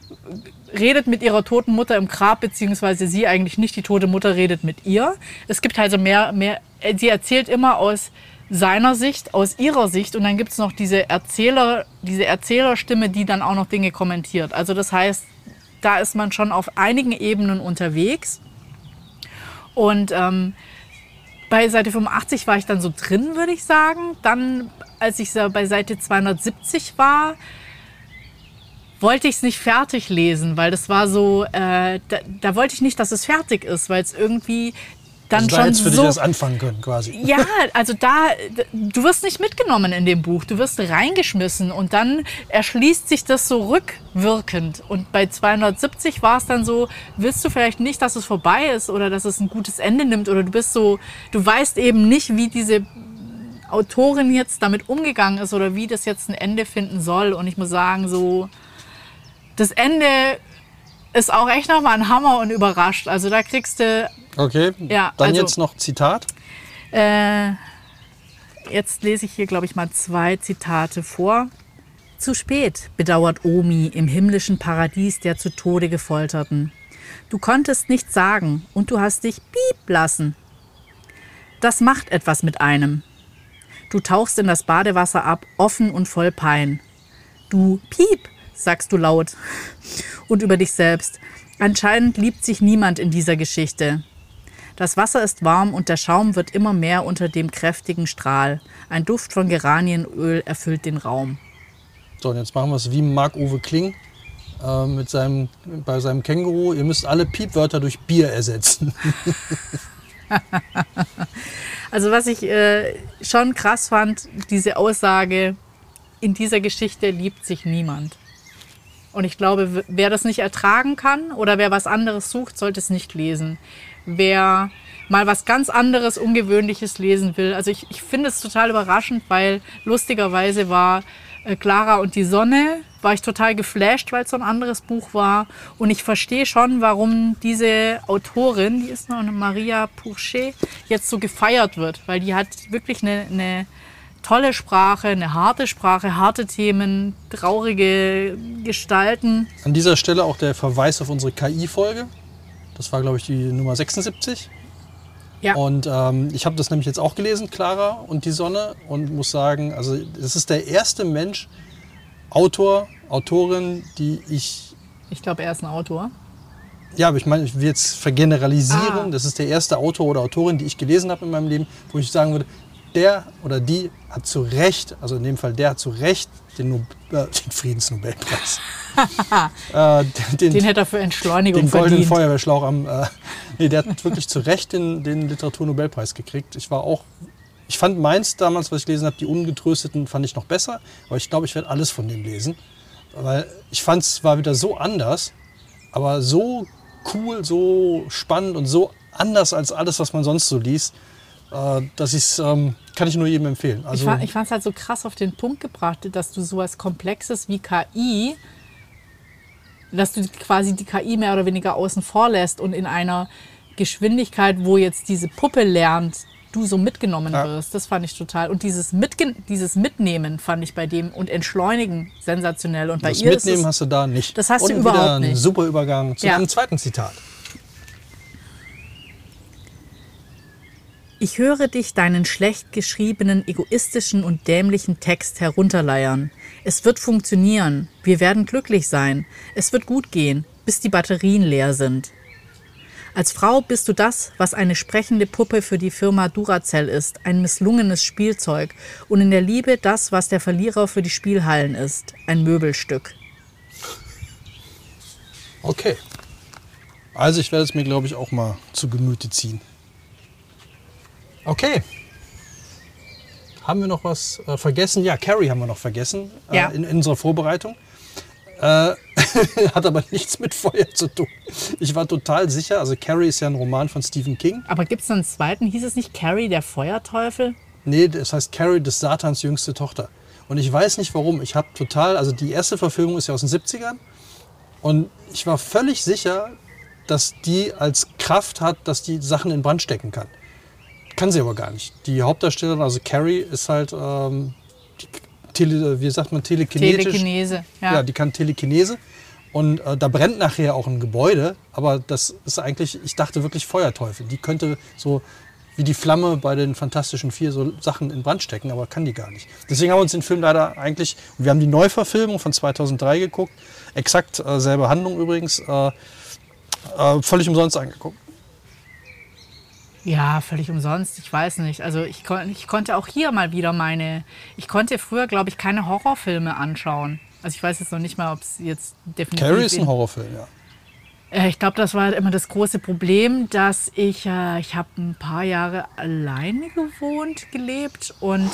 redet mit ihrer toten Mutter im Grab, beziehungsweise sie eigentlich nicht, die tote Mutter redet mit ihr. Es gibt also mehr, mehr, sie erzählt immer aus seiner Sicht, aus ihrer Sicht und dann gibt es noch diese Erzähler, diese Erzählerstimme, die dann auch noch Dinge kommentiert. Also das heißt, da ist man schon auf einigen Ebenen unterwegs. Und ähm, bei Seite 85 war ich dann so drin, würde ich sagen. Dann, als ich bei Seite 270 war, wollte ich es nicht fertig lesen, weil das war so, äh, da, da wollte ich nicht, dass es fertig ist, weil es irgendwie dann Also da schon du dich so erst anfangen können quasi. ja, also da, du wirst nicht mitgenommen in dem Buch, du wirst reingeschmissen und dann erschließt sich das so rückwirkend. Und bei 270 war es dann so, willst du vielleicht nicht, dass es vorbei ist oder dass es ein gutes Ende nimmt oder du bist so, du weißt eben nicht, wie diese Autorin jetzt damit umgegangen ist oder wie das jetzt ein Ende finden soll. Und ich muss sagen, so, das Ende ist auch echt nochmal ein Hammer und überrascht. Also da kriegst du Okay, Ja, dann also- jetzt noch Zitat. Äh, jetzt lese ich hier, glaube ich, mal zwei Zitate vor. Zu spät bedauert Omi im himmlischen Paradies der zu Tode gefolterten. Du konntest nichts sagen und du hast dich piep lassen. Das macht etwas mit einem. Du tauchst in das Badewasser ab, offen und voll Pein. Du piep, sagst du laut. Und über dich selbst. Anscheinend liebt sich niemand in dieser Geschichte. Das Wasser ist warm und der Schaum wird immer mehr unter dem kräftigen Strahl. Ein Duft von Geranienöl erfüllt den Raum. So, und jetzt machen wir es wie Marc-Uwe Kling äh, mit seinem, bei seinem Känguru. Ihr müsst alle Piepwörter durch Bier ersetzen. <laughs> also was ich äh, schon krass fand, diese Aussage, in dieser Geschichte liebt sich niemand. Und ich glaube, wer das nicht ertragen kann oder wer was anderes sucht, sollte es nicht lesen. Wer mal was ganz anderes, Ungewöhnliches lesen will. Also ich, ich finde es total überraschend, weil lustigerweise war äh, Clara und die Sonne, war ich total geflasht, weil es so ein anderes Buch war. Und ich verstehe schon, warum diese Autorin, die ist noch eine Maria Pourchet, jetzt so gefeiert wird, weil die hat wirklich eine, eine tolle Sprache, eine harte Sprache, harte Themen, traurige Gestalten. An dieser Stelle auch der Verweis auf unsere KI-Folge. Das war, glaube ich, die Nummer 76. Ja. Und ähm, ich habe das nämlich jetzt auch gelesen, Clara und die Sonne, und muss sagen, also es ist der erste Mensch, Autor, Autorin, die ich. Ich glaube, er ist ein Autor. Ja, aber ich meine, ich will jetzt vergeneralisieren. Ah. Das ist der erste Autor oder Autorin, die ich gelesen habe in meinem Leben, wo ich sagen würde, der oder die hat zu Recht, also in dem Fall der hat zu Recht den, Nobel, äh, den Friedensnobelpreis. <laughs> äh, den, den, hätte er für Entschleunigung den verdient. goldenen Feuerwehrschlauch am. Äh, nee, der hat wirklich zu Recht den, den Literaturnobelpreis gekriegt. Ich war auch. Ich fand meins damals, was ich gelesen habe, die Ungetrösteten, fand ich noch besser. Aber ich glaube, ich werde alles von dem lesen. Weil ich fand es war wieder so anders, aber so cool, so spannend und so anders als alles, was man sonst so liest. Äh, das ist, ähm, kann ich nur jedem empfehlen. Also ich fand es halt so krass auf den Punkt gebracht, dass du so etwas Komplexes wie KI, dass du quasi die KI mehr oder weniger außen vor lässt und in einer Geschwindigkeit, wo jetzt diese Puppe lernt, du so mitgenommen ja. wirst. Das fand ich total. Und dieses, Mitge dieses Mitnehmen fand ich bei dem und Entschleunigen sensationell. Und bei das ihr Mitnehmen es, hast du da nicht. Das hast und du überhaupt wieder nicht. Ein super Übergang zu ja. einem zweiten Zitat. Ich höre dich deinen schlecht geschriebenen, egoistischen und dämlichen Text herunterleiern. Es wird funktionieren. Wir werden glücklich sein. Es wird gut gehen, bis die Batterien leer sind. Als Frau bist du das, was eine sprechende Puppe für die Firma Duracell ist, ein misslungenes Spielzeug und in der Liebe das, was der Verlierer für die Spielhallen ist, ein Möbelstück. Okay. Also ich werde es mir, glaube ich, auch mal zu Gemüte ziehen. Okay. Haben wir noch was äh, vergessen? Ja, Carrie haben wir noch vergessen äh, ja. in, in, unserer Vorbereitung. Äh, <laughs> hat aber nichts mit Feuer zu tun. Ich war total sicher, also Carrie ist ja ein Roman von Stephen King. Aber gibt es einen zweiten? Hieß es nicht Carrie, der Feuerteufel? Nee, das heißt Carrie des Satans jüngste Tochter. Und ich weiß nicht warum. Ich habe total, also die erste Verfilmung ist ja aus den 70ern. Und ich war völlig sicher, dass die als Kraft hat, dass die Sachen in Brand stecken kann. Kann sie aber gar nicht. Die Hauptdarstellerin, also Carrie, ist halt, ähm, tele, wie sagt man, telekinetisch. Telekinese, ja. Ja, die kann Telekinese. Und äh, da brennt nachher auch ein Gebäude, aber das ist eigentlich, ich dachte wirklich Feuerteufel. Die könnte so wie die Flamme bei den Fantastischen Vier so Sachen in Brand stecken, aber kann die gar nicht. Deswegen haben wir uns den Film leider eigentlich, wir haben die Neuverfilmung von 2003 geguckt, exakt äh, selbe Handlung übrigens, äh, äh, völlig umsonst angeguckt. Ja, völlig umsonst. Ich weiß nicht. Also ich, kon ich konnte auch hier mal wieder meine. Ich konnte früher, glaube ich, keine Horrorfilme anschauen. Also ich weiß jetzt noch nicht mal, ob es jetzt definitiv. Carrie ist ein Horrorfilm, ja. Äh, ich glaube, das war halt immer das große Problem, dass ich, äh, ich habe ein paar Jahre alleine gewohnt, gelebt und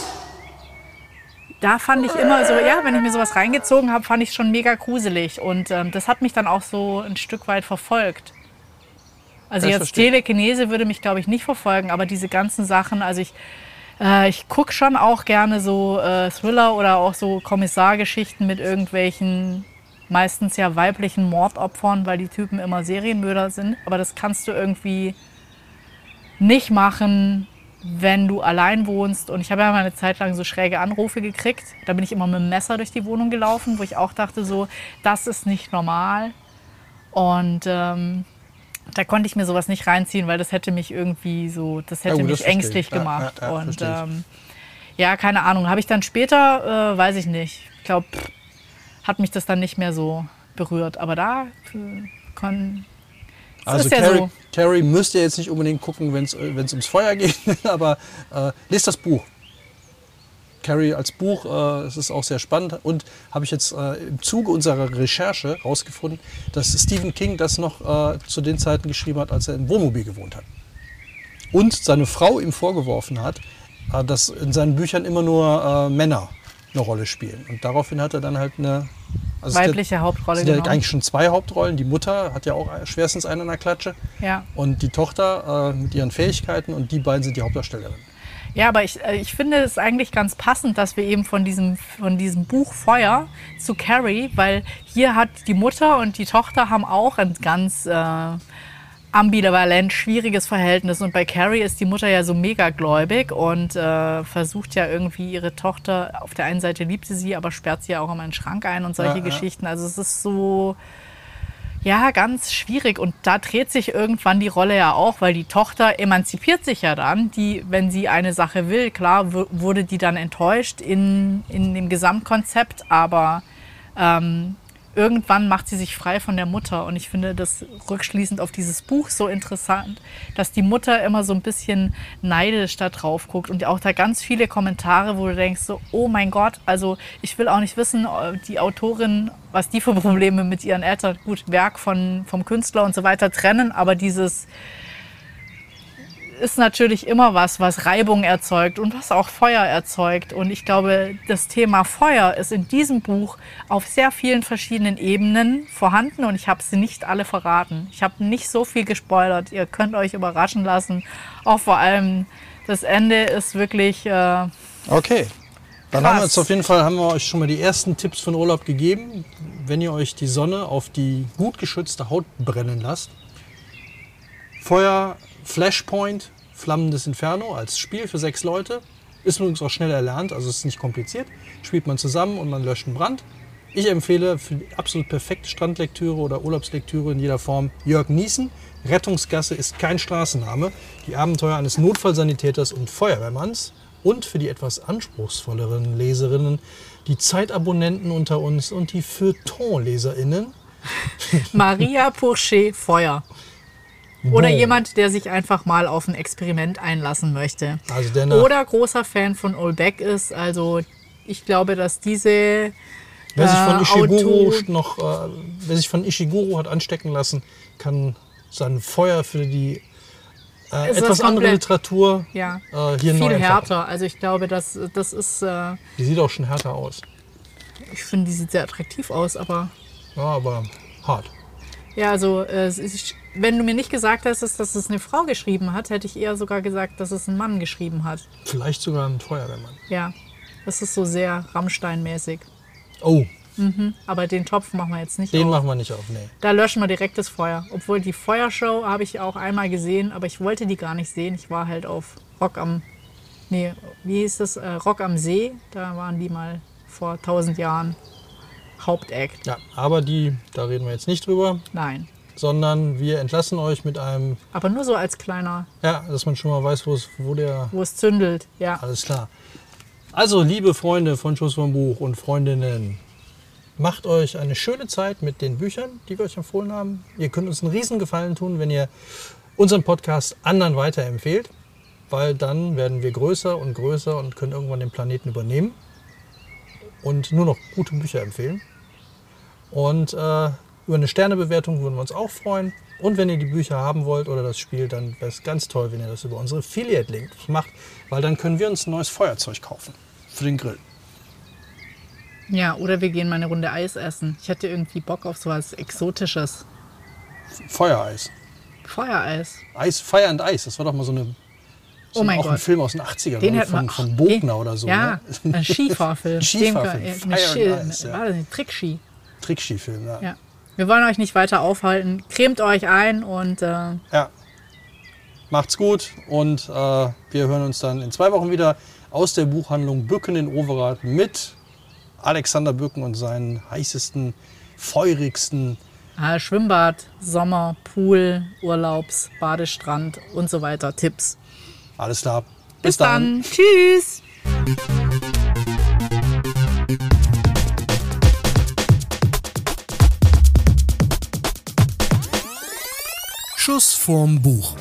da fand ich immer so, ja, wenn ich mir sowas reingezogen habe, fand ich schon mega gruselig und ähm, das hat mich dann auch so ein Stück weit verfolgt. Also jetzt verstehe. Telekinese würde mich, glaube ich, nicht verfolgen, aber diese ganzen Sachen, also ich, äh, ich gucke schon auch gerne so äh, Thriller oder auch so Kommissargeschichten mit irgendwelchen meistens ja weiblichen Mordopfern, weil die Typen immer Serienmörder sind. Aber das kannst du irgendwie nicht machen, wenn du allein wohnst. Und ich habe ja mal eine Zeit lang so schräge Anrufe gekriegt. Da bin ich immer mit dem Messer durch die Wohnung gelaufen, wo ich auch dachte, so, das ist nicht normal. Und ähm, da konnte ich mir sowas nicht reinziehen, weil das hätte mich irgendwie so, das hätte Ja, gut, mich das ängstlich ich. Gemacht. ja, ja, und ähm, ja, keine Ahnung. Habe ich dann später, äh, weiß ich nicht. Ich glaube, hat mich das dann nicht mehr so berührt. Aber da äh, es Also Carrie, so. Carrie müsst ihr jetzt nicht unbedingt gucken, wenn es ums Feuer geht, <laughs> aber äh, lest das Buch. Carrie als Buch, äh, es ist auch sehr spannend und habe ich jetzt äh, im Zuge unserer Recherche herausgefunden, dass Stephen King das noch äh, zu den Zeiten geschrieben hat, als er im Wohnmobil gewohnt hat. Und seine Frau ihm vorgeworfen hat, äh, dass in seinen Büchern immer nur äh, Männer eine Rolle spielen. Und daraufhin hat er dann halt eine also Weibliche Hauptrolle sind ja genommen. eigentlich schon zwei Hauptrollen. Die Mutter hat ja auch schwerstens einen an der Klatsche. Ja. Und die Tochter äh, mit ihren Fähigkeiten und die beiden sind die Hauptdarstellerinnen. Ja, aber ich, äh, ich finde es eigentlich ganz passend, dass wir eben von diesem, von diesem Buch Feuer zu Carrie, weil hier hat die Mutter und die Tochter haben auch ein ganz äh, ambivalent schwieriges Verhältnis. Und bei Carrie ist die Mutter ja so mega gläubig und äh, versucht ja irgendwie ihre Tochter, auf der einen Seite liebt sie sie, aber sperrt sie ja auch in den Schrank ein und solche ja. Geschichten. Also es ist so, ja, ganz schwierig. Und da dreht sich irgendwann die Rolle ja auch, weil die Tochter emanzipiert sich ja dann. Die, wenn sie eine Sache will, klar wurde die dann enttäuscht in, in dem Gesamtkonzept, aber ähm, irgendwann macht sie sich frei von der Mutter. Und ich finde das rückschließend auf dieses Buch so interessant, dass die Mutter immer so ein bisschen neidisch da drauf guckt und auch da ganz viele Kommentare, wo du denkst so, oh mein Gott, also ich will auch nicht wissen, äh, die Autorin, was die für Probleme mit ihren Eltern, gut, Werk von, vom Künstler und so weiter trennen, aber dieses ist natürlich immer was, was Reibung erzeugt und was auch Feuer erzeugt. Und ich glaube, das Thema Feuer ist in diesem Buch auf sehr vielen verschiedenen Ebenen vorhanden und ich habe sie nicht alle verraten. Ich habe nicht so viel gespoilert. Ihr könnt euch überraschen lassen. Auch vor allem das Ende ist wirklich, äh, Okay. Dann Krass. haben wir jetzt auf jeden Fall haben wir euch schon mal die ersten Tipps für den Urlaub gegeben. Wenn ihr euch die Sonne auf die gut geschützte Haut brennen lasst. Feuer, Flashpoint, Flammendes Inferno als Spiel für sechs Leute. Ist übrigens auch schnell erlernt, also ist nicht kompliziert. Spielt man zusammen und man löscht einen Brand. Ich empfehle für die absolut perfekte Strandlektüre oder Urlaubslektüre in jeder Form Jörg Niesen. Rettungsgasse ist kein Straßenname. Die Abenteuer eines Notfallsanitäters und Feuerwehrmanns. Und für die etwas anspruchsvolleren Leserinnen, die Zeitabonnenten unter uns und die Feuilleton-LeserInnen. <laughs> Maria Pourchet Feuer. Oder Wow. jemand, der sich einfach mal auf ein Experiment einlassen möchte. Also der Oder großer Fan von Olbeck ist. Also ich glaube, dass diese wer sich von äh, Ishiguro Autor- noch, äh, wer sich von Ishiguro hat anstecken lassen, kann sein Feuer für die äh, etwas andere Literatur ja, äh, hier viel härter. Also ich glaube, dass das ist, äh, Die sieht auch schon härter aus. ich finde, die sieht sehr attraktiv aus, aber Ja, aber hart. ja, also äh, es ist, wenn du mir nicht gesagt hättest, dass es eine Frau geschrieben hat, hätte ich eher sogar gesagt, dass es ein Mann geschrieben hat. Vielleicht sogar ein Feuerwehrmann. Ja, das ist so sehr Rammstein-mäßig. Oh, Aber den Topf machen wir jetzt nicht den auf. machen wir nicht auf. Nee. Da löschen wir direkt das Feuer. Obwohl die Feuershow habe ich auch einmal gesehen, aber ich wollte die gar nicht sehen. Ich war halt auf Rock am, nee, wie hieß das? Äh, Rock am See. Da waren die mal vor 1000 Jahren Hauptakt. Ja, aber die, da reden wir jetzt nicht drüber, Nein, sondern wir entlassen euch mit einem, aber nur so als kleiner, ja, dass man schon mal weiß, wo es, wo der, wo es zündelt. Ja, alles klar. Also, liebe Freunde von Schuss vom Buch und Freundinnen, macht euch eine schöne Zeit mit den Büchern, die wir euch empfohlen haben. Ihr könnt uns einen riesen Gefallen tun, wenn ihr unseren Podcast anderen weiterempfehlt, weil dann werden wir größer und größer und können irgendwann den Planeten übernehmen und nur noch gute Bücher empfehlen. Und äh, über eine Sternebewertung würden wir uns auch freuen. Und wenn ihr die Bücher haben wollt oder das Spiel, dann wäre es ganz toll, wenn ihr das über unsere Affiliate-Links macht, weil dann können wir uns ein neues Feuerzeug kaufen für den Grill. ja, oder wir gehen mal eine Runde Eis essen. Ich hätte irgendwie Bock auf sowas Exotisches. Feuereis. Feuereis. Eis, Fire and Ice, das war doch mal so eine so Oh mein auch ein Gott. Film aus den 80ern Den von, wir von Bogner oder so. Ja, Ne? ein Skifahrfilm. <laughs> Skifahrfilm, Den- Fire and Ice, ja. war das ein Trickski. Trickskifilm, ja. Ja. Wir wollen euch nicht weiter aufhalten. Cremt euch ein und äh, ja. Macht's gut und äh, wir hören uns dann in zwei Wochen wieder aus der Buchhandlung Bücken in Overath mit Alexander Bücken und seinen heißesten, feurigsten Äh, Schwimmbad, Sommer, Pool, Urlaubs, Badestrand und so weiter. Tipps. Alles klar. Bis, Bis dann. dann. Tschüss. Schuss vorm Buch.